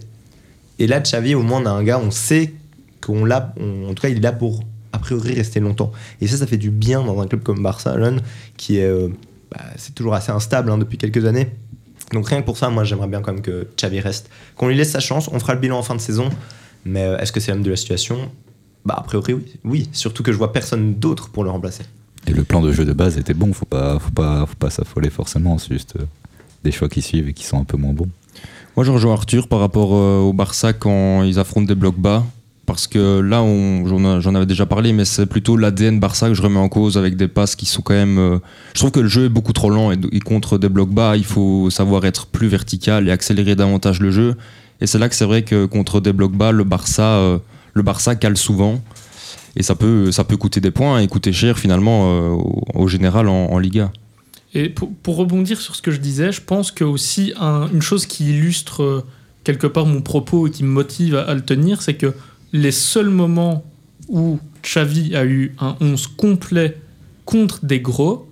Et là, Xavi, au moins, on a un gars, on sait qu'on l'a, en tout cas, il est là pour a priori rester longtemps. Et ça, ça fait du bien dans un club comme Barcelone, qui est, euh, bah, c'est toujours assez instable hein, depuis quelques années. Donc rien que pour ça, moi, j'aimerais bien quand même que Xavi reste, qu'on lui laisse sa chance. On fera le bilan en fin de saison, mais euh, est-ce que c'est l'homme de la situation? Bah, a priori, oui. oui. Surtout que je vois personne d'autre pour le remplacer. Et le plan de jeu de base était bon, faut pas, faut pas, faut pas s'affoler forcément, c'est juste euh, des choix qui suivent et qui sont un peu moins bons. Moi, je rejoins Arthur par rapport euh, au Barça quand ils affrontent des blocs bas. Parce que là, j'en avais déjà parlé, mais c'est plutôt l'ADN Barça que je remets en cause avec des passes qui sont quand même. euh, je trouve que le jeu est beaucoup trop lent et, contre des blocs bas, il faut savoir être plus vertical et accélérer davantage le jeu. Et c'est là que c'est vrai que contre des blocs bas, le Barça, le Barça cale souvent. Et ça peut, ça peut coûter des points et coûter cher finalement euh, au, général en, Liga. Et pour, rebondir sur ce que je disais, je pense que aussi un- une chose qui illustre euh, quelque part mon propos et qui me motive à, à le tenir, c'est que les seuls moments où Xavi a eu un 11 complet contre des gros,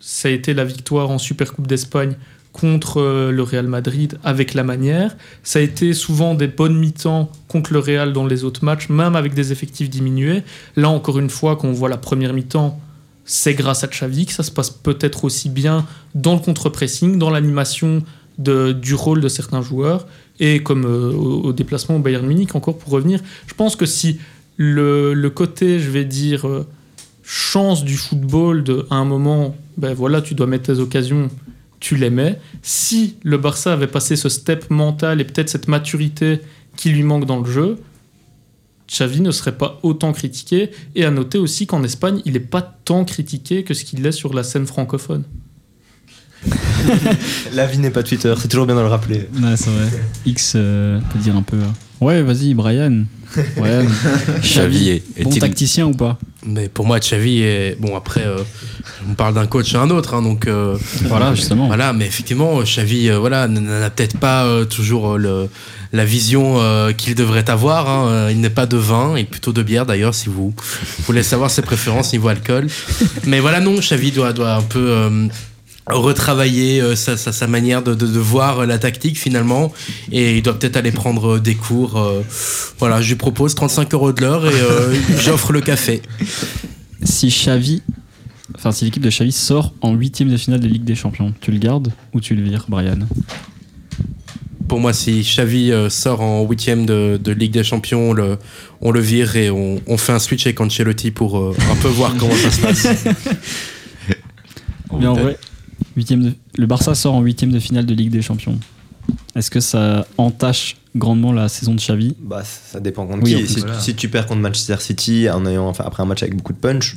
ça a été la victoire en Supercoupe d'Espagne contre euh, le Real Madrid avec la manière. Ça a été souvent des bonnes mi-temps contre le Real dans les autres matchs, même avec des effectifs diminués. Là, encore une fois, quand on voit la première mi-temps, c'est grâce à Xavi ça se passe peut-être aussi bien dans le contre-pressing, dans l'animation du rôle de certains joueurs et comme euh, au, déplacement au Bayern Munich, encore pour revenir. Je pense que si le, le côté, je vais dire, euh, chance du football, de, à un moment, ben voilà, tu dois mettre tes occasions, tu mets. Si le Barça avait passé ce step mental et peut-être cette maturité qui lui manque dans le jeu, Xavi ne serait pas autant critiqué. Et à noter aussi qu'en Espagne, il n'est pas tant critiqué que ce qu'il l'est sur la scène francophone. La vie n'est pas Twitter, c'est toujours bien de le rappeler. Ouais, c'est vrai. X euh, peut dire un peu. euh, Ouais, vas-y, Brian. Brian. Xavi est- Bon tacticien ou pas Mais pour moi, Xavi est. Bon, après, euh, on parle d'un coach à un autre, hein, donc. euh, Voilà, justement. Voilà, mais effectivement, Xavi, euh, voilà, n'a peut-être pas toujours le, la vision qu'il devrait avoir. hein. Il n'est pas de vin, il est plutôt de bière d'ailleurs, si vous voulez savoir ses préférences niveau alcool. Mais voilà, non, Xavi doit, doit un peu retravailler euh, sa, sa- sa manière de, de- de voir euh, la tactique finalement, et il doit peut-être aller prendre euh, des cours. voilà, je lui propose 35 euros de l'heure et euh, j'offre le café. Si Xavi, enfin si l'équipe de Xavi sort en huitième de finale de Ligue des Champions, tu le gardes ou tu le vires, Brian? Pour moi, si Xavi sort en huitième de, de Ligue des Champions, on le, on le vire et on, on fait un switch avec Ancelotti pour euh, un peu voir comment ça se passe. Mais en vrai, de- le Barça sort en huitième de finale de Ligue des Champions. Est-ce que ça entache grandement la saison de Xavi? Bah, ça dépend contre Oui, qui. Si, voilà. si tu perds contre Manchester City en ayant, enfin, après un match avec beaucoup de punch,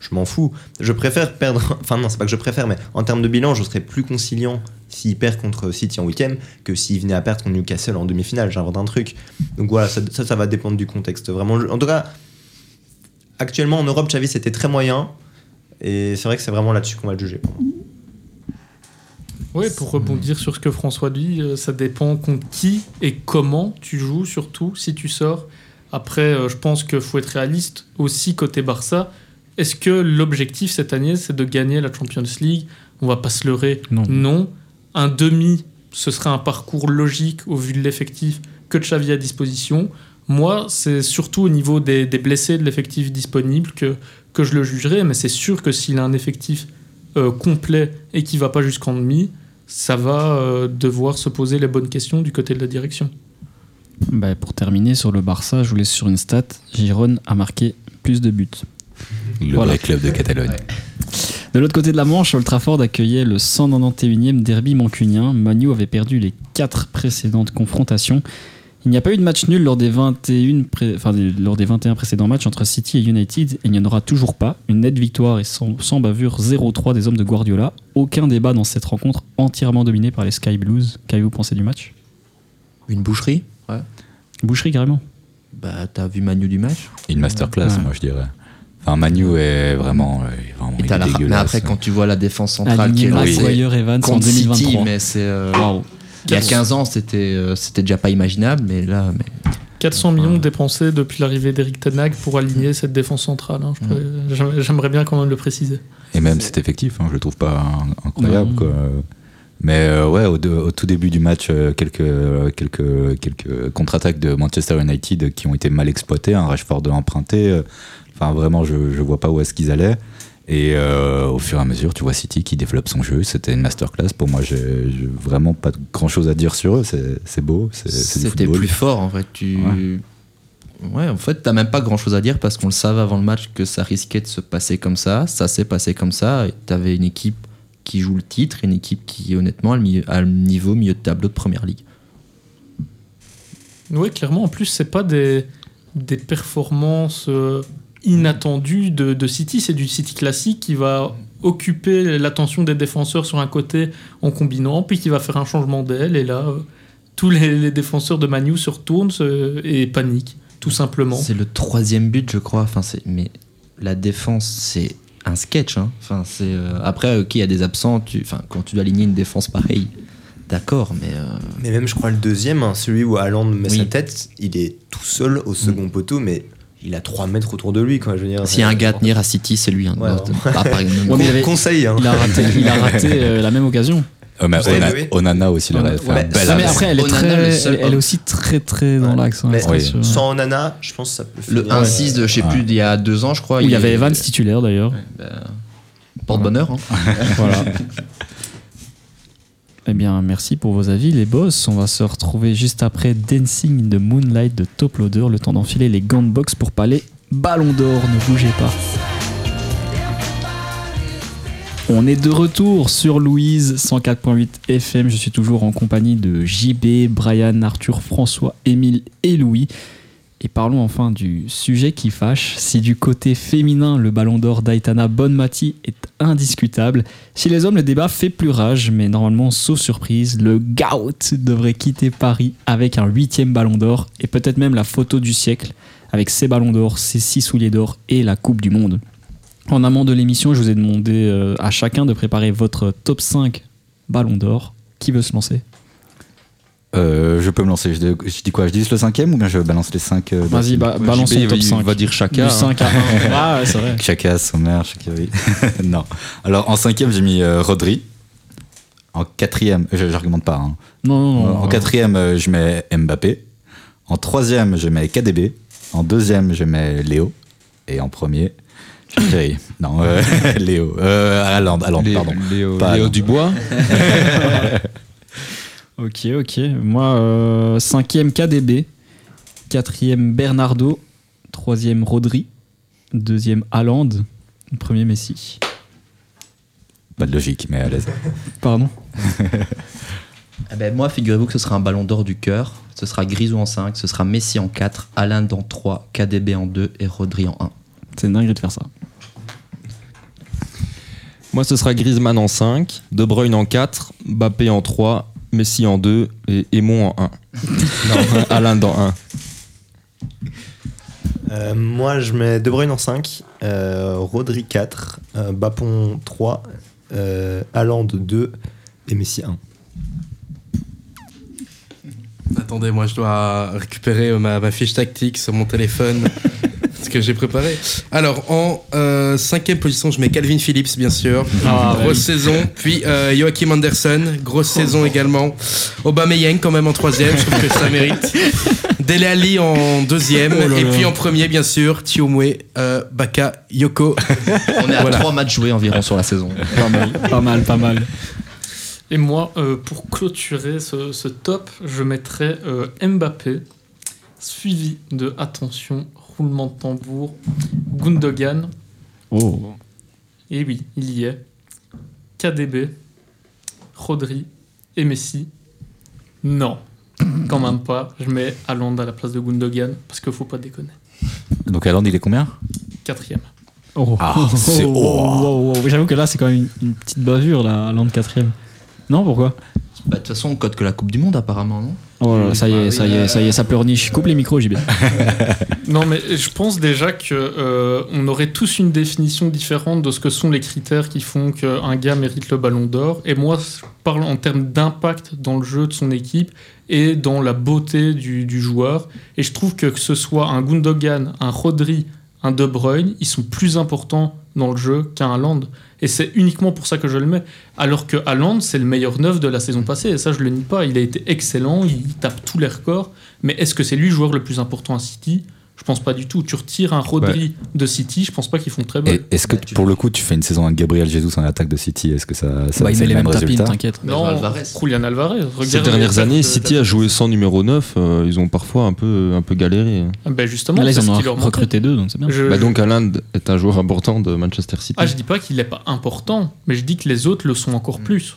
je m'en fous. Je préfère perdre. Enfin, non, c'est pas que je préfère, mais en termes de bilan, je serais plus conciliant s'il perd contre City en huitième que s'il venait à perdre contre Newcastle en demi-finale. J'invente un truc. Donc voilà, ça, ça, ça va dépendre du contexte. Vraiment, en tout cas, actuellement en Europe, Xavi c'était très moyen. Et c'est vrai que c'est vraiment là-dessus qu'on va le juger. pour moi. Oui, pour rebondir sur ce que François dit, euh, ça dépend contre qui et comment tu joues, surtout si tu sors. Après, euh, je pense qu'il faut être réaliste aussi côté Barça. Est-ce que l'objectif cette année, c'est de gagner la Champions League? On va pas se leurrer. Non. Un demi, ce serait un parcours logique au vu de l'effectif que Xavi a à disposition. Moi, c'est surtout au niveau des, des blessés de l'effectif disponible que, que je le jugerai. Mais c'est sûr que s'il a un effectif euh, complet et qui va pas jusqu'en demi, ça va euh, devoir se poser les bonnes questions du côté de la direction. Bah, Pour terminer sur le Barça, je vous laisse sur une stat. Giron a marqué plus de buts. Le Voilà. vrai club de Catalogne. De l'autre côté de la Manche, Old Trafford accueillait le 191e derby mancunien. Manu avait perdu les quatre précédentes confrontations. Il n'y a pas eu de match nul lors des 21, pré- enfin, lors des 21 précédents matchs entre City et United et il n'y en aura toujours pas. Une nette victoire et sans, sans bavure 0-3 des hommes de Guardiola. Aucun débat dans cette rencontre entièrement dominée par les Sky Blues. Qu'avez-vous pensé du match? Une boucherie? Ouais. Boucherie carrément. Bah, t'as vu Manu du match? Une masterclass, Ouais. moi je dirais. Enfin, Manu est vraiment, euh, vraiment Et il est la- Mais dégueulasse. après, quand tu vois la défense centrale qui est lancée Maguire Evans en contre City, 2023. mais c'est. euh, Waouh. Il y a 15 ans, c'était euh, c'était déjà pas imaginable, mais là. Mais... 400 millions dépensés depuis l'arrivée d'Eric Ten Hag pour aligner cette défense centrale. hein. Peux- j'aimerais- bien quand même le préciser. Et même cet effectif, hein, je le trouve pas in- incroyable. Quoi. Mais euh, ouais, au, de- au tout début du match, euh, quelques, euh, quelques, quelques contre-attaques de Manchester United qui ont été mal exploitées, un Rashford emprunté. euh, Enfin, vraiment, je, je vois pas où est-ce qu'ils allaient. Et euh, au fur et à mesure, tu vois City qui développe son jeu. C'était une masterclass. Pour moi, j'ai vraiment pas grand chose à dire sur eux. C'est beau. C'était plus fort en fait. Tu... Ouais. Ouais, en fait, t'as même pas grand chose à dire parce qu'on le savait avant le match que ça risquait de se passer comme ça. Ça s'est passé comme ça. Et t'avais une équipe qui joue le titre, une équipe qui, honnêtement, a le, milieu- a le niveau milieu de tableau de première ligue. Oui, clairement. En plus, c'est pas des, des performances euh, inattendues de, de City. C'est du City classique qui va occuper l'attention des défenseurs sur un côté en combinant, puis qui va faire un changement d'aile. Et là, euh, tous les, les défenseurs de Manu se retournent et paniquent, tout simplement. C'est le troisième but, je crois. Enfin, c'est mais la défense, c'est un sketch. hein. Enfin, c'est euh, après, ok, il y a des absents. Tu, enfin, quand tu dois aligner une défense pareille, d'accord, mais euh, Mais même, je crois, le deuxième, hein, celui où Haaland met Oui. sa tête, il est tout seul au second poteau, mais il a 3 mètres autour de lui, quoi. Je veux dire, s'il y a un gars à tenir à City, c'est lui. Hein, Ouais. Ouais, mais avait- Conseil, hein. Il a raté, il a raté euh, la même occasion. Euh, mais Ouais, Ona- oui. Onana aussi, aurait fait un Ouais. bel Ah, après, elle est, Onana, très, le seul elle, elle est aussi très très dans Ouais. l'axe. hein, Oui. Sans Onana, je pense que ça peut Le finir. 1-6 de, je sais Ouais. plus, il y a deux ans, je crois. Où il y avait Evans titulaire d'ailleurs. Ben, Porte-bonheur. hein. Voilà. Eh bien, merci pour vos avis, les boss. On va se retrouver juste après Dancing in the Moonlight de Top Loader. Le temps d'enfiler les gants de box pour parler Ballon d'Or. Ne bougez pas. On est de retour sur Louise 104.8 FM. Je suis toujours en compagnie de JB, Brian, Arthur, François, Émile et Louis. Et parlons enfin du sujet qui fâche. Si du côté féminin, le ballon d'or d'Aitana Bonmati est indiscutable, chez les hommes, le débat fait plus rage, mais normalement, sauf surprise, le GOAT devrait quitter Paris avec un huitième ballon d'or et peut-être même la photo du siècle avec ses ballons d'or, ses six souliers d'or et la Coupe du Monde. En amont de l'émission, je vous ai demandé euh, à chacun de préparer votre top 5 ballons d'or. Qui veut se lancer? Euh, je peux me lancer. Je dis, je dis quoi? Je dis juste le cinquième ou bien je balance les cinq euh, Vas-y, ba- Ouais, balance il top va- 5. il va dire Chaka, Du hein. 5 à 1. Ah, ouais, c'est vrai. Chaka, Sommer, non. Alors en cinquième, j'ai mis euh, Rodri. En quatrième, je j'argumente pas. hein. Non, non, non. en quatrième, euh, je mets Mbappé. En troisième, je mets KDB. En deuxième, je mets Léo. Et en premier, Shakiri. non, euh, Léo. Euh, Haaland, Léo, pardon. Léo, Pas Léo. Dubois. Ok, ok. Moi, euh, cinquième KDB, quatrième Bernardo, troisième Rodri, deuxième Haaland, premier Messi. Pas de logique, mais à l'aise. Pardon Ah ben, moi, figurez-vous que ce sera un ballon d'or du cœur. Ce sera Grisou en 5, ce sera Messi en 4, Alain en 3, KDB en 2 et Rodri en 1. C'est dingue de faire ça. Moi, ce sera Griezmann en 5, De Bruyne en 4, Mbappé en 3, Messi en 2 et Aimon en 1. non, Alain dans 1. Euh, moi, je mets De Bruyne en 5, euh, Rodri 4, euh, Bapon 3, euh, Haaland 2 et Messi 1. Attendez, moi je dois récupérer ma, ma fiche tactique sur mon téléphone. ce que j'ai préparé. Alors, en euh, cinquième position, je mets Calvin Phillips, bien sûr. Ah, grosse oui. saison. Puis euh, Joachim Anderson, grosse saison également. Aubameyang quand même en troisième, je trouve que ça mérite. Dele Ali en deuxième. Oh là et là. puis en premier, bien sûr, Thiomwe, euh, Baka, Yoko. On est à Voilà. 3 matchs joués environ sur la saison. Pas mal, pas mal, pas mal. Et moi, euh, pour clôturer ce, ce top, je mettrais euh, Mbappé, suivi de, attention, roulement de tambour, Gundogan, Oh. et oui, il y est, KDB, Rodri et Messi. Non, quand même pas. Je mets Haaland à la place de Gundogan, parce qu'il faut pas déconner. Donc Haaland, il est combien? Quatrième. Oh. Ah, c'est- Oh, oh, oh, oh. J'avoue que là, c'est quand même une, une petite bavure, là, à l'an de quatrième. Non, pourquoi? Bah, De toute façon, on code que la Coupe du Monde, apparemment, non? Oh là ça y est, ça y est, ça y est, ça pleurniche. Coupe les micros, JB. Non, mais je pense déjà que euh, on aurait tous une définition différente de ce que sont les critères qui font qu'un gars mérite le ballon d'or. Et moi, je parle en termes d'impact dans le jeu de son équipe et dans la beauté du, joueur. Et je trouve que que ce soit un Gundogan, un Rodri, un De Bruyne, ils sont plus importants dans le jeu qu'un Haaland. Et c'est uniquement pour ça que je le mets. Alors que Haaland, c'est le meilleur neuf de la saison passée. Et ça, je le nie pas. Il a été excellent, il tape tous les records. Mais est-ce que c'est lui le joueur le plus important à City? Je pense pas du tout. Tu retires un Rodri de City, je pense pas qu'ils font très bon. Est-ce que pour le coup, tu fais une saison avec Gabriel Jesus en attaque de City Est-ce que ça, ça Bah, il met le les même mêmes tapines, résultat t'inquiète. Non, Alvarez. Julian Alvarez. Ces regarde dernières les années, City a joué sans numéro 9. euh, ils ont parfois un peu, un peu galéré. Ah, Ben justement, Là, ils en ont recruté deux, donc c'est bien. Je- Bah donc Haaland est un joueur important de Manchester City. Ah, je dis pas qu'il est pas important, mais je dis que les autres le sont encore plus.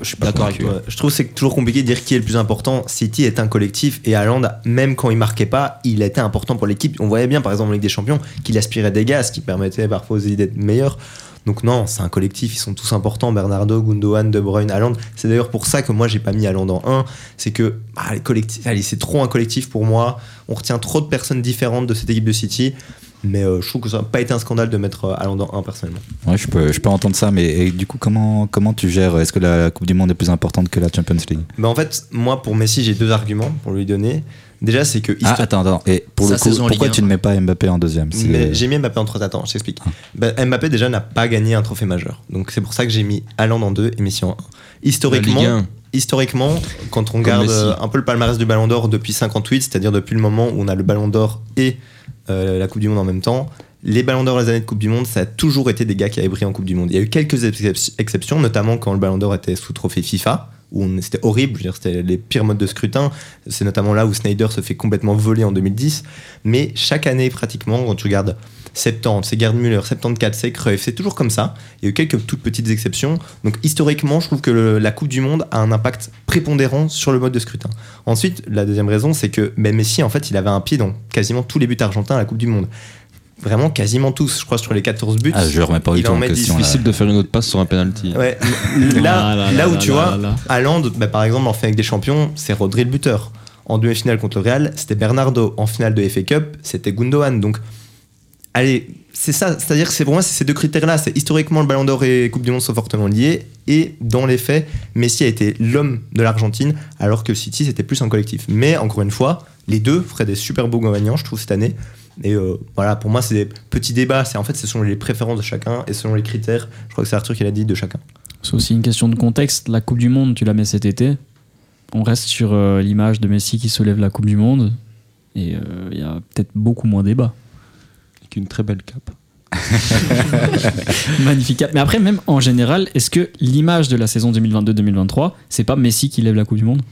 Je suis pas D'accord avec toi. Je trouve que c'est toujours compliqué de dire qui est le plus important. City est un collectif et Haaland, même quand il marquait pas, il était important pour l'équipe. On voyait bien, par exemple, en Ligue des Champions, qu'il aspirait des gaz, qui permettait parfois aux équipes d'être meilleurs. Donc non, c'est un collectif, ils sont tous importants. Bernardo, Gundogan, De Bruyne, Haaland. C'est d'ailleurs pour ça que moi j'ai pas mis Haaland en 1. C'est que bah, les collectifs, allez, c'est trop un collectif pour moi. On retient trop de personnes différentes de cette équipe de City. Mais euh, je trouve que ça n'a pas été un scandale de mettre euh, Haaland en 1 personnellement. Ouais, je peux, je peux entendre ça, mais et du coup, comment, comment tu gères Est-ce que la Coupe du Monde est plus importante que la Champions League? Mais en fait, moi pour Messi, j'ai deux arguments pour lui donner. Déjà, c'est que Ah, attends, attends. Et pour le coup, pourquoi tu ne mets pas Mbappé en deuxième? Mais j'ai mis Mbappé en trois attends, je t'explique. Ah. Bah, Mbappé déjà n'a pas gagné un trophée majeur. Donc c'est pour ça que j'ai mis Haaland en 2 et Messi en 1. La Ligue Historiquement, 1. Historiquement, quand on regarde euh, un peu le palmarès du Ballon d'Or depuis 58, c'est-à-dire depuis le moment où on a le Ballon d'Or et euh, la Coupe du Monde en même temps, les Ballons d'Or les années de Coupe du Monde, ça a toujours été des gars qui avaient brillé en Coupe du Monde. Il y a eu quelques excep- exceptions, notamment quand le Ballon d'Or était sous trophée FIFA, où c'était horrible, c'était les pires modes de scrutin. C'est notamment là où Snyder se fait complètement voler en 2010. Mais chaque année, pratiquement, quand tu regardes 70, c'est Gerd Müller, 74, c'est Cruyff, c'est toujours comme ça. Il y a eu quelques toutes petites exceptions. Donc historiquement, je trouve que la Coupe du Monde a un impact prépondérant sur le mode de scrutin. Ensuite, la deuxième raison, c'est que ben, Messi, en fait, il avait un pied dans quasiment tous les buts argentins à la Coupe du Monde. Vraiment quasiment tous, je crois, sur les 14 buts. Ah, je remets pas du il tout en met question. là. Difficile de faire une autre passe sur un penalty. Ouais, là, Ah là là là où là tu là vois. Haaland, bah, par exemple, en finale avec des champions, c'est Rodri le buteur. En demi-finale contre le Real, c'était Bernardo. En finale de FA Cup, c'était Gundogan. Donc, allez, c'est ça. C'est-à-dire que c'est pour moi, c'est ces deux critères-là. C'est historiquement le Ballon d'Or et Coupe du Monde sont fortement liés. Et dans les faits, Messi a été l'homme de l'Argentine, alors que City, c'était plus un collectif. Mais encore une fois, les deux feraient des super beaux gagnants, je trouve, cette année. Et euh, voilà, pour moi, c'est des petits débats. C'est en fait, ce sont les préférences de chacun et selon les critères. Je crois que c'est Arthur qui l'a dit de chacun. C'est aussi une question de contexte. La Coupe du Monde, tu la mets cet été. On reste sur euh, l'image de Messi qui soulève la Coupe du Monde. Et euh, il y a peut-être beaucoup moins débat. Avec une très belle cape. Magnifique. cap. Mais après, même en général, est-ce que l'image de la saison 2022-2023, c'est pas Messi qui lève la Coupe du Monde?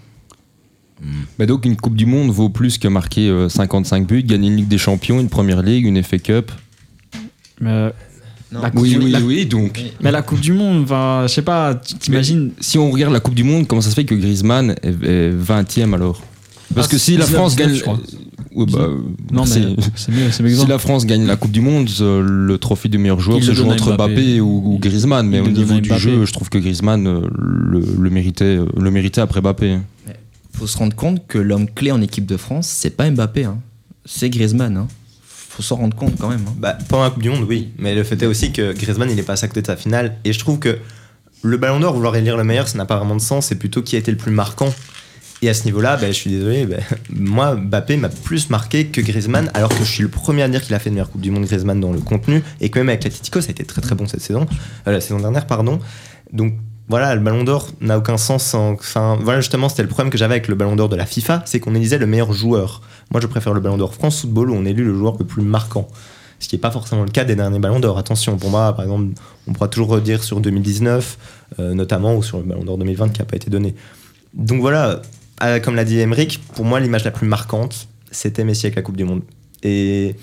Mais donc une Coupe du Monde vaut plus que marquer euh, 55 buts, gagner une Ligue des Champions, une Première Ligue, une FA Cup. Euh, Non. La Coupe Oui, oui, la- oui, donc. Mais la Coupe du Monde, va, je sais pas, tu t'imagines. Si on regarde la Coupe du Monde, comment ça se fait que Griezmann est, est 20e alors? Parce Ah, que si la 19, France gagne. 19, je crois. Ouais, bah, Non, c'est- mais c'est mieux, c'est mieux Si la France gagne la Coupe du Monde, euh, le trophée du meilleur joueur Il se joue entre Mbappé, Mbappé. ou, ou Griezmann. Mais Il au niveau du Mbappé. jeu, je trouve que Griezmann euh, le, le méritait, euh, le méritait après Mbappé. Faut se rendre compte que l'homme clé en équipe de France, c'est pas Mbappé, hein. c'est Griezmann. Hein. Faut s'en rendre compte quand même. hein. Bah, pendant la Coupe du Monde, oui. Mais le fait est aussi que Griezmann, il est pas à côté de sa finale. Et je trouve que le Ballon d'Or, vouloir élire le meilleur, ça n'a pas vraiment de sens. C'est plutôt qui a été le plus marquant. Et à ce niveau-là, bah, je suis désolé, bah, moi, Mbappé m'a plus marqué que Griezmann, alors que je suis le premier à dire qu'il a fait une meilleure Coupe du Monde, Griezmann, dans le contenu, et que même avec l'Atletico, ça a été très très bon cette saison, Euh, la saison dernière, pardon. Donc voilà, le Ballon d'Or n'a aucun sens. Enfin, voilà, justement, c'était le problème que j'avais avec le Ballon d'Or de la FIFA, c'est qu'on élisait le meilleur joueur. Moi, je préfère le Ballon d'Or France Football où on élit le joueur le plus marquant. Ce qui n'est pas forcément le cas des derniers Ballons d'Or. Attention, pour moi, par exemple, on pourra toujours redire sur 2019, euh, notamment, ou sur le Ballon d'Or 2020 qui n'a pas été donné. Donc voilà, comme l'a dit Emeric, pour moi, l'image la plus marquante, c'était Messi avec la Coupe du Monde. Et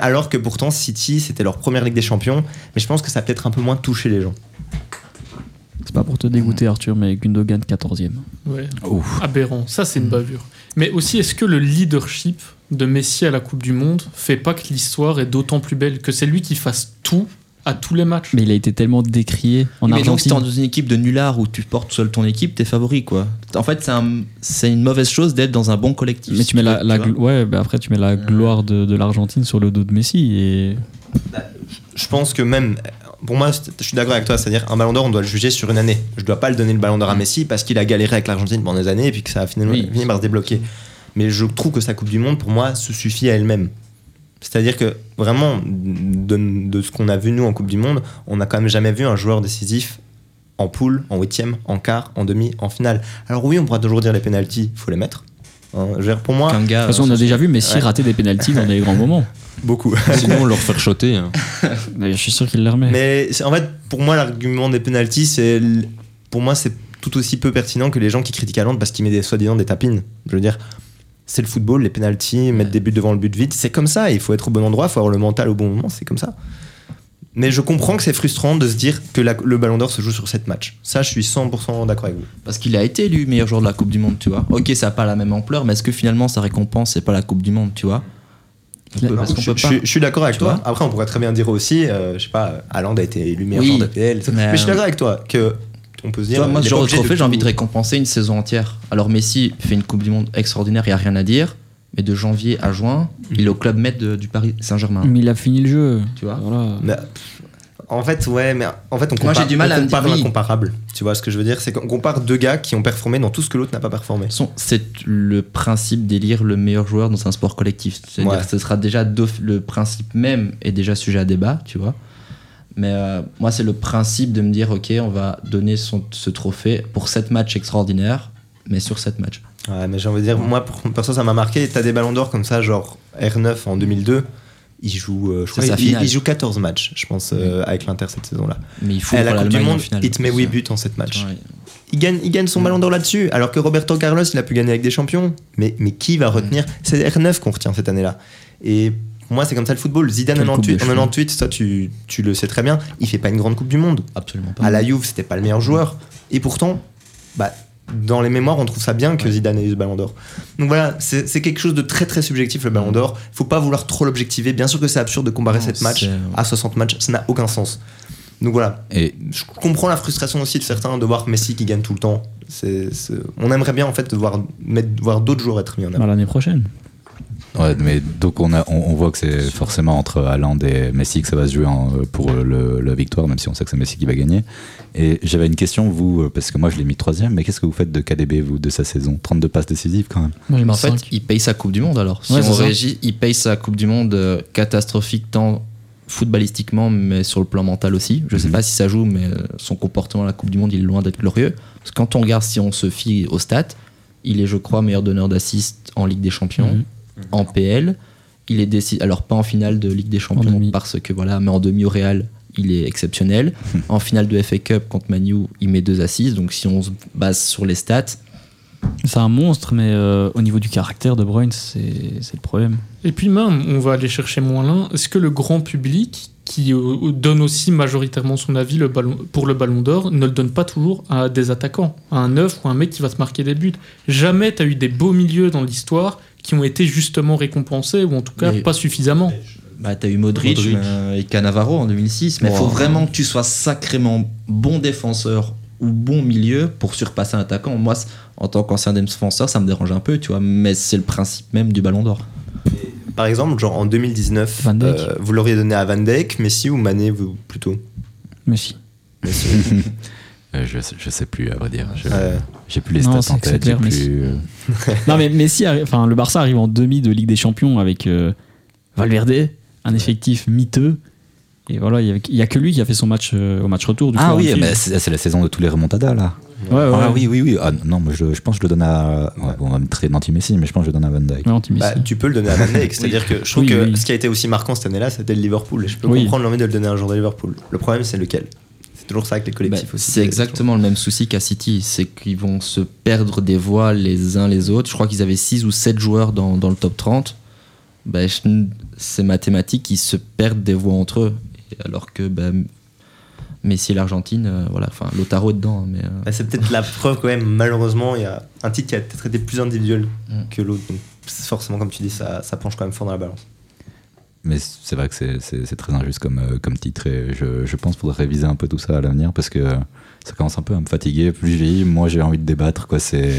alors que pourtant, City, c'était leur première Ligue des Champions, mais je pense que ça a peut-être un peu moins touché les gens. C'est pas pour te dégoûter, Arthur, mais Gundogan 14e. Ouais. Ouf. Aberrant, ça c'est une bavure. Mais aussi, est-ce que le leadership de Messi à la Coupe du Monde fait pas que l'histoire est d'autant plus belle que c'est lui qui fasse tout à tous les matchs? Mais il a été tellement décrié en mais donc, si t'es Argentine. dans une équipe de nullards où tu portes seul ton équipe, t'es favori quoi. En fait, c'est un- c'est une mauvaise chose d'être dans un bon collectif. Mais tu mets la, ouais, bah après tu mets la gloire de, de l'Argentine sur le dos de Messi et Je pense que même, pour moi, je suis d'accord avec toi, c'est-à-dire un ballon d'or, on doit le juger sur une année. Je dois pas le donner le ballon d'or à Messi parce qu'il a galéré avec l'Argentine pendant des années et puis que ça a finalement Oui. fini par se débloquer. Mais je trouve que sa Coupe du Monde, pour moi, se suffit à elle-même. C'est-à-dire que vraiment, de, de ce qu'on a vu nous en Coupe du Monde, on n'a quand même jamais vu un joueur décisif en poule, en huitième, en quart, en demi, en finale. Alors oui, on pourra toujours dire les pénalties, il faut les mettre. Hein, je veux dire, pour moi, Kanga, De toute façon, on a déjà vu Messi Ouais. rater des pénalties dans des grands moments. beaucoup. Sinon, leur faire shotter. hein. Je suis sûr qu'il les remet. Mais en fait, pour moi, l'argument des penalties, c'est pour moi, c'est tout aussi peu pertinent que les gens qui critiquent Haaland parce qu'il met des soi-disant des tapines. Je veux dire, c'est le football, les penalties, mettre des buts devant le but vite, c'est comme ça. Il faut être au bon endroit, il faut avoir le mental au bon moment, c'est comme ça. Mais je comprends que c'est frustrant de se dire que la- le Ballon d'Or se joue sur 7 matchs. Ça, je suis 100% d'accord avec vous. Parce qu'il a été élu meilleur joueur de la Coupe du Monde, tu vois. Ok, ça n'a pas la même ampleur, mais est-ce que finalement sa récompense, c'est pas la Coupe du Monde, tu vois On peut- parce qu'on je, peut je pas- suis- je suis d'accord avec Tu toi. Après, on pourrait très bien dire aussi, euh, je sais pas, Haaland a été élu meilleur Oui, joueur d'APL. Mais, mais, je suis euh, d'accord avec toi que on peut se dire. moi, ce genre de trophée, j'ai envie de récompenser une saison entière. Alors Messi fait une Coupe du Monde extraordinaire, il n'y a rien à dire. Mais de janvier à juin, il est au club maître de- du Paris Saint-Germain. Mais il a fini le jeu. Tu vois Voilà. Mais, pff, en fait, ouais, mais en fait, on Moi, compare, j'ai du mal on à compare l'incomparable. Tu vois ce que je veux dire? C'est qu'on compare deux gars qui ont performé dans tout ce que l'autre n'a pas performé. C'est le principe d'élire le meilleur joueur dans un sport collectif. C'est-à-dire Ouais. que ce sera déjà le principe même est déjà sujet à débat, tu vois. Mais euh, moi, c'est le principe de me dire, ok, on va donner son- ce trophée pour sept matchs extraordinaires, mais sur sept matchs. Ouais, mais j'ai envie de dire, moi, pour, perso, ça m'a marqué. T'as des ballons d'or comme ça, genre R9 en 2002. Il joue, euh, je crois, il, joue 14 matchs, je pense, euh, avec l'Inter cette saison-là. Mais il faut À la Coupe du Monde, finale. il te met 8 Ça. buts en 7 matchs. Ouais. Il gagne, il gagne son ballon d'or là-dessus, alors que Roberto Carlos, il a pu gagner avec des champions. Mais, mais qui va retenir C'est R9 qu'on retient cette année-là. Et moi, c'est comme ça le football. Zidane Quelle en coupe de 98, en cheveux. 98, ça tu, tu le sais très bien, il fait pas une grande Coupe du Monde. Absolument pas. À la Juve, c'était pas le meilleur joueur. Et pourtant, bah, dans les mémoires, on trouve ça bien que Zidane ait eu ce ballon d'or. Donc voilà, c'est quelque chose de très très subjectif le ballon d'or. Faut pas vouloir trop l'objectiver. Bien sûr que c'est absurde de comparer Non, 7 matchs c'est- à 60 matchs, ça n'a aucun sens. Donc voilà, Et je comprends la frustration aussi de certains de voir Messi qui gagne tout le temps. On aimerait bien en fait voir, mettre, voir d'autres joueurs être mis en avant. Bah, L'année prochaine. Ouais, mais donc on, a, on, on voit que c'est forcément entre Haaland et Messi que ça va se jouer en- pour le, la victoire, même si on sait que c'est Messi qui va gagner. Et j'avais une question, vous, euh, parce que moi je l'ai mis troisième, mais qu'est-ce que vous faites de KDB, vous, de sa saison? 32 passes décisives quand même. J'ai Mais en fait, il paye sa Coupe du Monde alors. Si Ouais, on c'est ça. régit, il paye sa Coupe du Monde euh, catastrophique tant footballistiquement, mais sur le plan mental aussi. Je sais Mhm. pas si ça joue, mais euh, son comportement à la Coupe du Monde, il est loin d'être glorieux. Parce que quand on regarde, si on se fie aux stats, il est, je crois, meilleur donneur d'assists en Ligue des Champions, Mhm. en PL. Il est décidé, alors pas en finale de Ligue des Champions parce que voilà, mais en demi au Real, il est exceptionnel. en finale de FA Cup contre Manu, il met deux assists. Donc si on se base sur les stats, C'est un monstre, mais euh, au niveau du caractère de Bruyne, c'est c'est le problème. Et puis même, on va aller chercher moins loin. Est-ce que le grand public, qui euh, donne aussi majoritairement son avis le ballon, pour le ballon d'or, ne le donne pas toujours à des attaquants, à un neuf ou un mec qui va te marquer des buts Jamais tu as eu des beaux milieux dans l'histoire qui ont été justement récompensés, ou en tout cas Mais- pas suffisamment. Bah, t'as eu Modric, Modric. euh, et Cannavaro en 2006, mais il Wow. faut vraiment que tu sois sacrément bon défenseur ou bon milieu pour surpasser un attaquant. Moi, en tant qu'ancien défenseur, ça me dérange un peu, tu vois, mais c'est le principe même du ballon d'or. Par exemple, genre en 2019, Van Dijk. euh, vous l'auriez donné à Van Dijk, Messi ou Mané, vous plutôt? Messi. Messi. Euh, je, sais- je sais plus, à vrai dire. J'ai plus les Non, stats en tête. clair, plus, euh, Non, mais Messi, enfin, le Barça arrive en demi de Ligue des Champions avec euh, Valverde, un effectif miteux. Et voilà, il y avait- il y a que lui qui a fait son match euh, au match retour. Du Ah coup, oui, mais c'est la saison de tous les remontadas là. Ouais, ouais, Ah ouais. oui, oui, oui. Ah, non, mais je, je pense que je le donne à. ouais, bon, on va me traiter d'anti-Messi, mais je pense que je le donne à Van anti-Messi. bah, tu peux le donner à Van Dijk, c'est-à-dire que je trouve Oui, que oui. ce qui a été aussi marquant cette année-là, c'était le Liverpool. Et je peux Oui. comprendre l'envie de le donner à un joueur de Liverpool. Le problème, c'est lequel? Toujours ça avec les Bah, collectifs aussi. c'est exactement le même souci qu'à City, c'est qu'ils vont se perdre des voix les uns les autres. Je crois qu'ils avaient 6 ou 7 joueurs dans, dans le top 30. Bah, c'est mathématique, ils se perdent des voix entre eux. Alors que bah, Messi et l'Argentine, euh, voilà, enfin, Lotaro est dedans, hein, mais. euh, Bah, c'est peut-être la preuve quand même, malheureusement, il y a un titre qui a peut-être été plus individuel Mm. que l'autre. Donc forcément, comme tu dis, ça, ça penche quand même fort dans la balance. Mais c'est vrai que c'est- très injuste comme, euh, comme titre et je, je pense qu'il faudrait réviser un peu tout ça à l'avenir parce que ça commence un peu à me fatiguer. Plus je vieillis, moi j'ai envie de débattre. quoi. C'est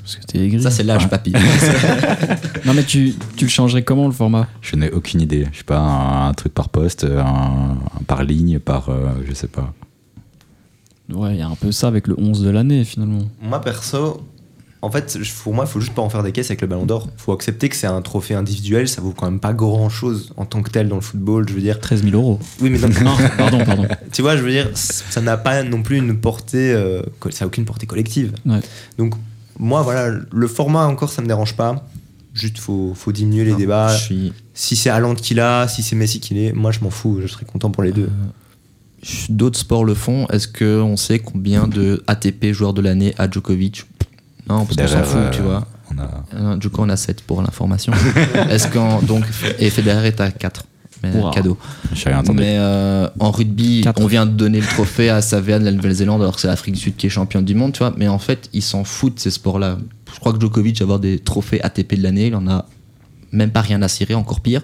parce que t'es aigri. Ça, c'est l'âge, papy. Non, mais tu, tu le changerais comment le format? Je n'ai aucune idée. Je sais pas, un, un truc par poste, un, un par ligne, par. euh, je sais pas. Ouais, il y a un peu ça avec le 11 de l'année finalement. Moi, perso, en fait, pour moi, il faut juste pas en faire des caisses avec le ballon d'or. Il faut accepter que c'est un trophée individuel, ça vaut quand même pas grand chose en tant que tel dans le football. Je veux dire, 13 000 euros. oui, mais non, Non, pardon, pardon. tu vois, je veux dire, ça n'a pas non plus une portée, euh, ça a aucune portée collective. Ouais. Donc, moi, voilà, le format encore, ça me dérange pas. Juste, faut, faut diminuer les Non, débats. suis- Si c'est Haaland qui l'a, si c'est Messi qui l'est, moi, je m'en fous. Je serais content pour les deux. je- D'autres sports le font. Est-ce qu'on sait combien de ATP joueurs de l'année à Djokovic? Non, parce qu'on s'en fout, euh, tu vois. On a... Euh, Djoko en a 7 pour l'information. Est-ce qu'en donc et Federer est à 4 mais cadeau. J'ai rien entendu. Mais euh, en rugby, Quatre. on vient de donner le trophée à Savea de la Nouvelle-Zélande alors que c'est l'Afrique du Sud qui est championne du monde, tu vois. Mais en fait, ils s'en foutent de ces sports-là. Je crois que Djokovic va avoir des trophées ATP de l'année, il en a même pas rien à cirer, encore pire.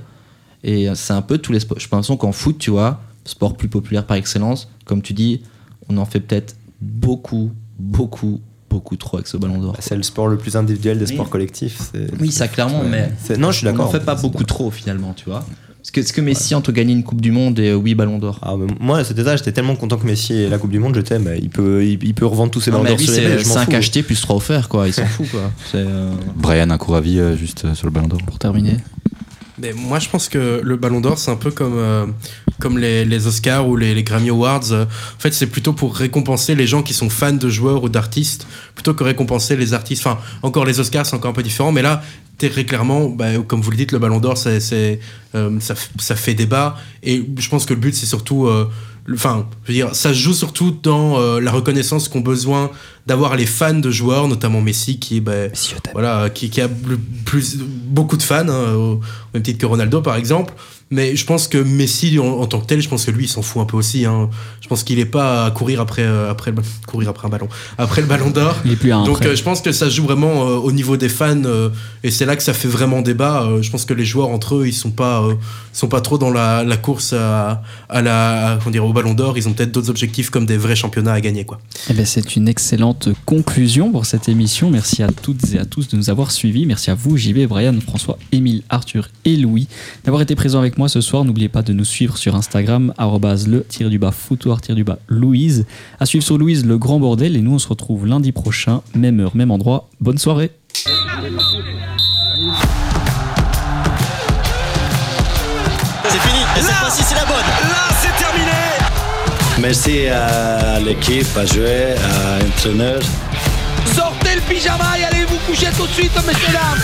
Et euh, c'est un peu tous les sports. Je pense qu'en foot, tu vois, sport plus populaire par excellence, comme tu dis, on en fait peut-être beaucoup, beaucoup, beaucoup trop avec ce ballon d'or. Bah, c'est le sport le plus individuel des Oui. sports collectifs. c'est- Oui, ça clairement, mais c'est- Non, je suis on d'accord. n'en fait pas beaucoup trop finalement, tu vois. Est-ce que, est-ce que Messi, en te gagné une Coupe du Monde et 8 ballons d'or Ah, moi, c'était ça, j'étais tellement content que Messi ait la Coupe du Monde, je t'aime. Il peut, il, il peut revendre tous ses ballons d'or lui, sur les c'est mails, je m'en 5 fous. achetés plus 3 offerts, quoi. Il s'en fout, quoi. C'est, euh, Brian, un court avis euh, juste euh, sur le ballon d'or Pour terminer. Mais moi, je pense que le Ballon d'Or, c'est un peu comme, euh, comme les, les Oscars ou les, Grammy Awards. Euh, En fait, c'est plutôt pour récompenser les gens qui sont fans de joueurs ou d'artistes, plutôt que récompenser les artistes. Enfin, encore les Oscars, c'est encore un peu différent, mais là, très clairement, bah, comme vous le dites, le Ballon d'Or, c'est, euh, ça, ça fait débat. Et je pense que le but, c'est surtout. Enfin, je veux dire, ça se joue surtout dans euh, la reconnaissance qu'ont besoin d'avoir les fans de joueurs, notamment Messi, qui, bah, voilà, qui, qui a le plus, beaucoup de fans, hein, au même titre que Ronaldo par exemple. Mais je pense que Messi en, en tant que tel, je pense que lui, il s'en fout un peu aussi. hein. Je pense qu'il est pas à courir après, euh, après, le, courir après un ballon, après le ballon d'or. Il est plus à un Donc euh, je pense que ça joue vraiment euh, au niveau des fans et c'est là que ça fait vraiment débat. Je pense que les joueurs entre eux, ils sont pas, sont pas trop dans la, la course à, à la, à, comment dire, au ballon d'or. Ils ont peut-être d'autres objectifs comme des vrais championnats à gagner, quoi. Eh ben, c'est une excellente conclusion pour cette émission. Merci à toutes et à tous de nous avoir suivis. Merci à vous, JB, Brian, François, Émile, Arthur et Louis d'avoir été présents avec moi ce soir. N'oubliez pas de nous suivre sur Instagram, arrobase le tir du bas foutoir tir du bas Louise. À suivre sur Louise le grand bordel. Et nous, on se retrouve lundi prochain, même heure, même endroit. Bonne soirée. C'est fini. Et cette fois-ci, c'est la bonne. Là, c'est terminé. Merci à l'équipe, à jouer, à l'entraîneur. Sortez le pyjama et allez vous coucher tout de suite, messieurs dames.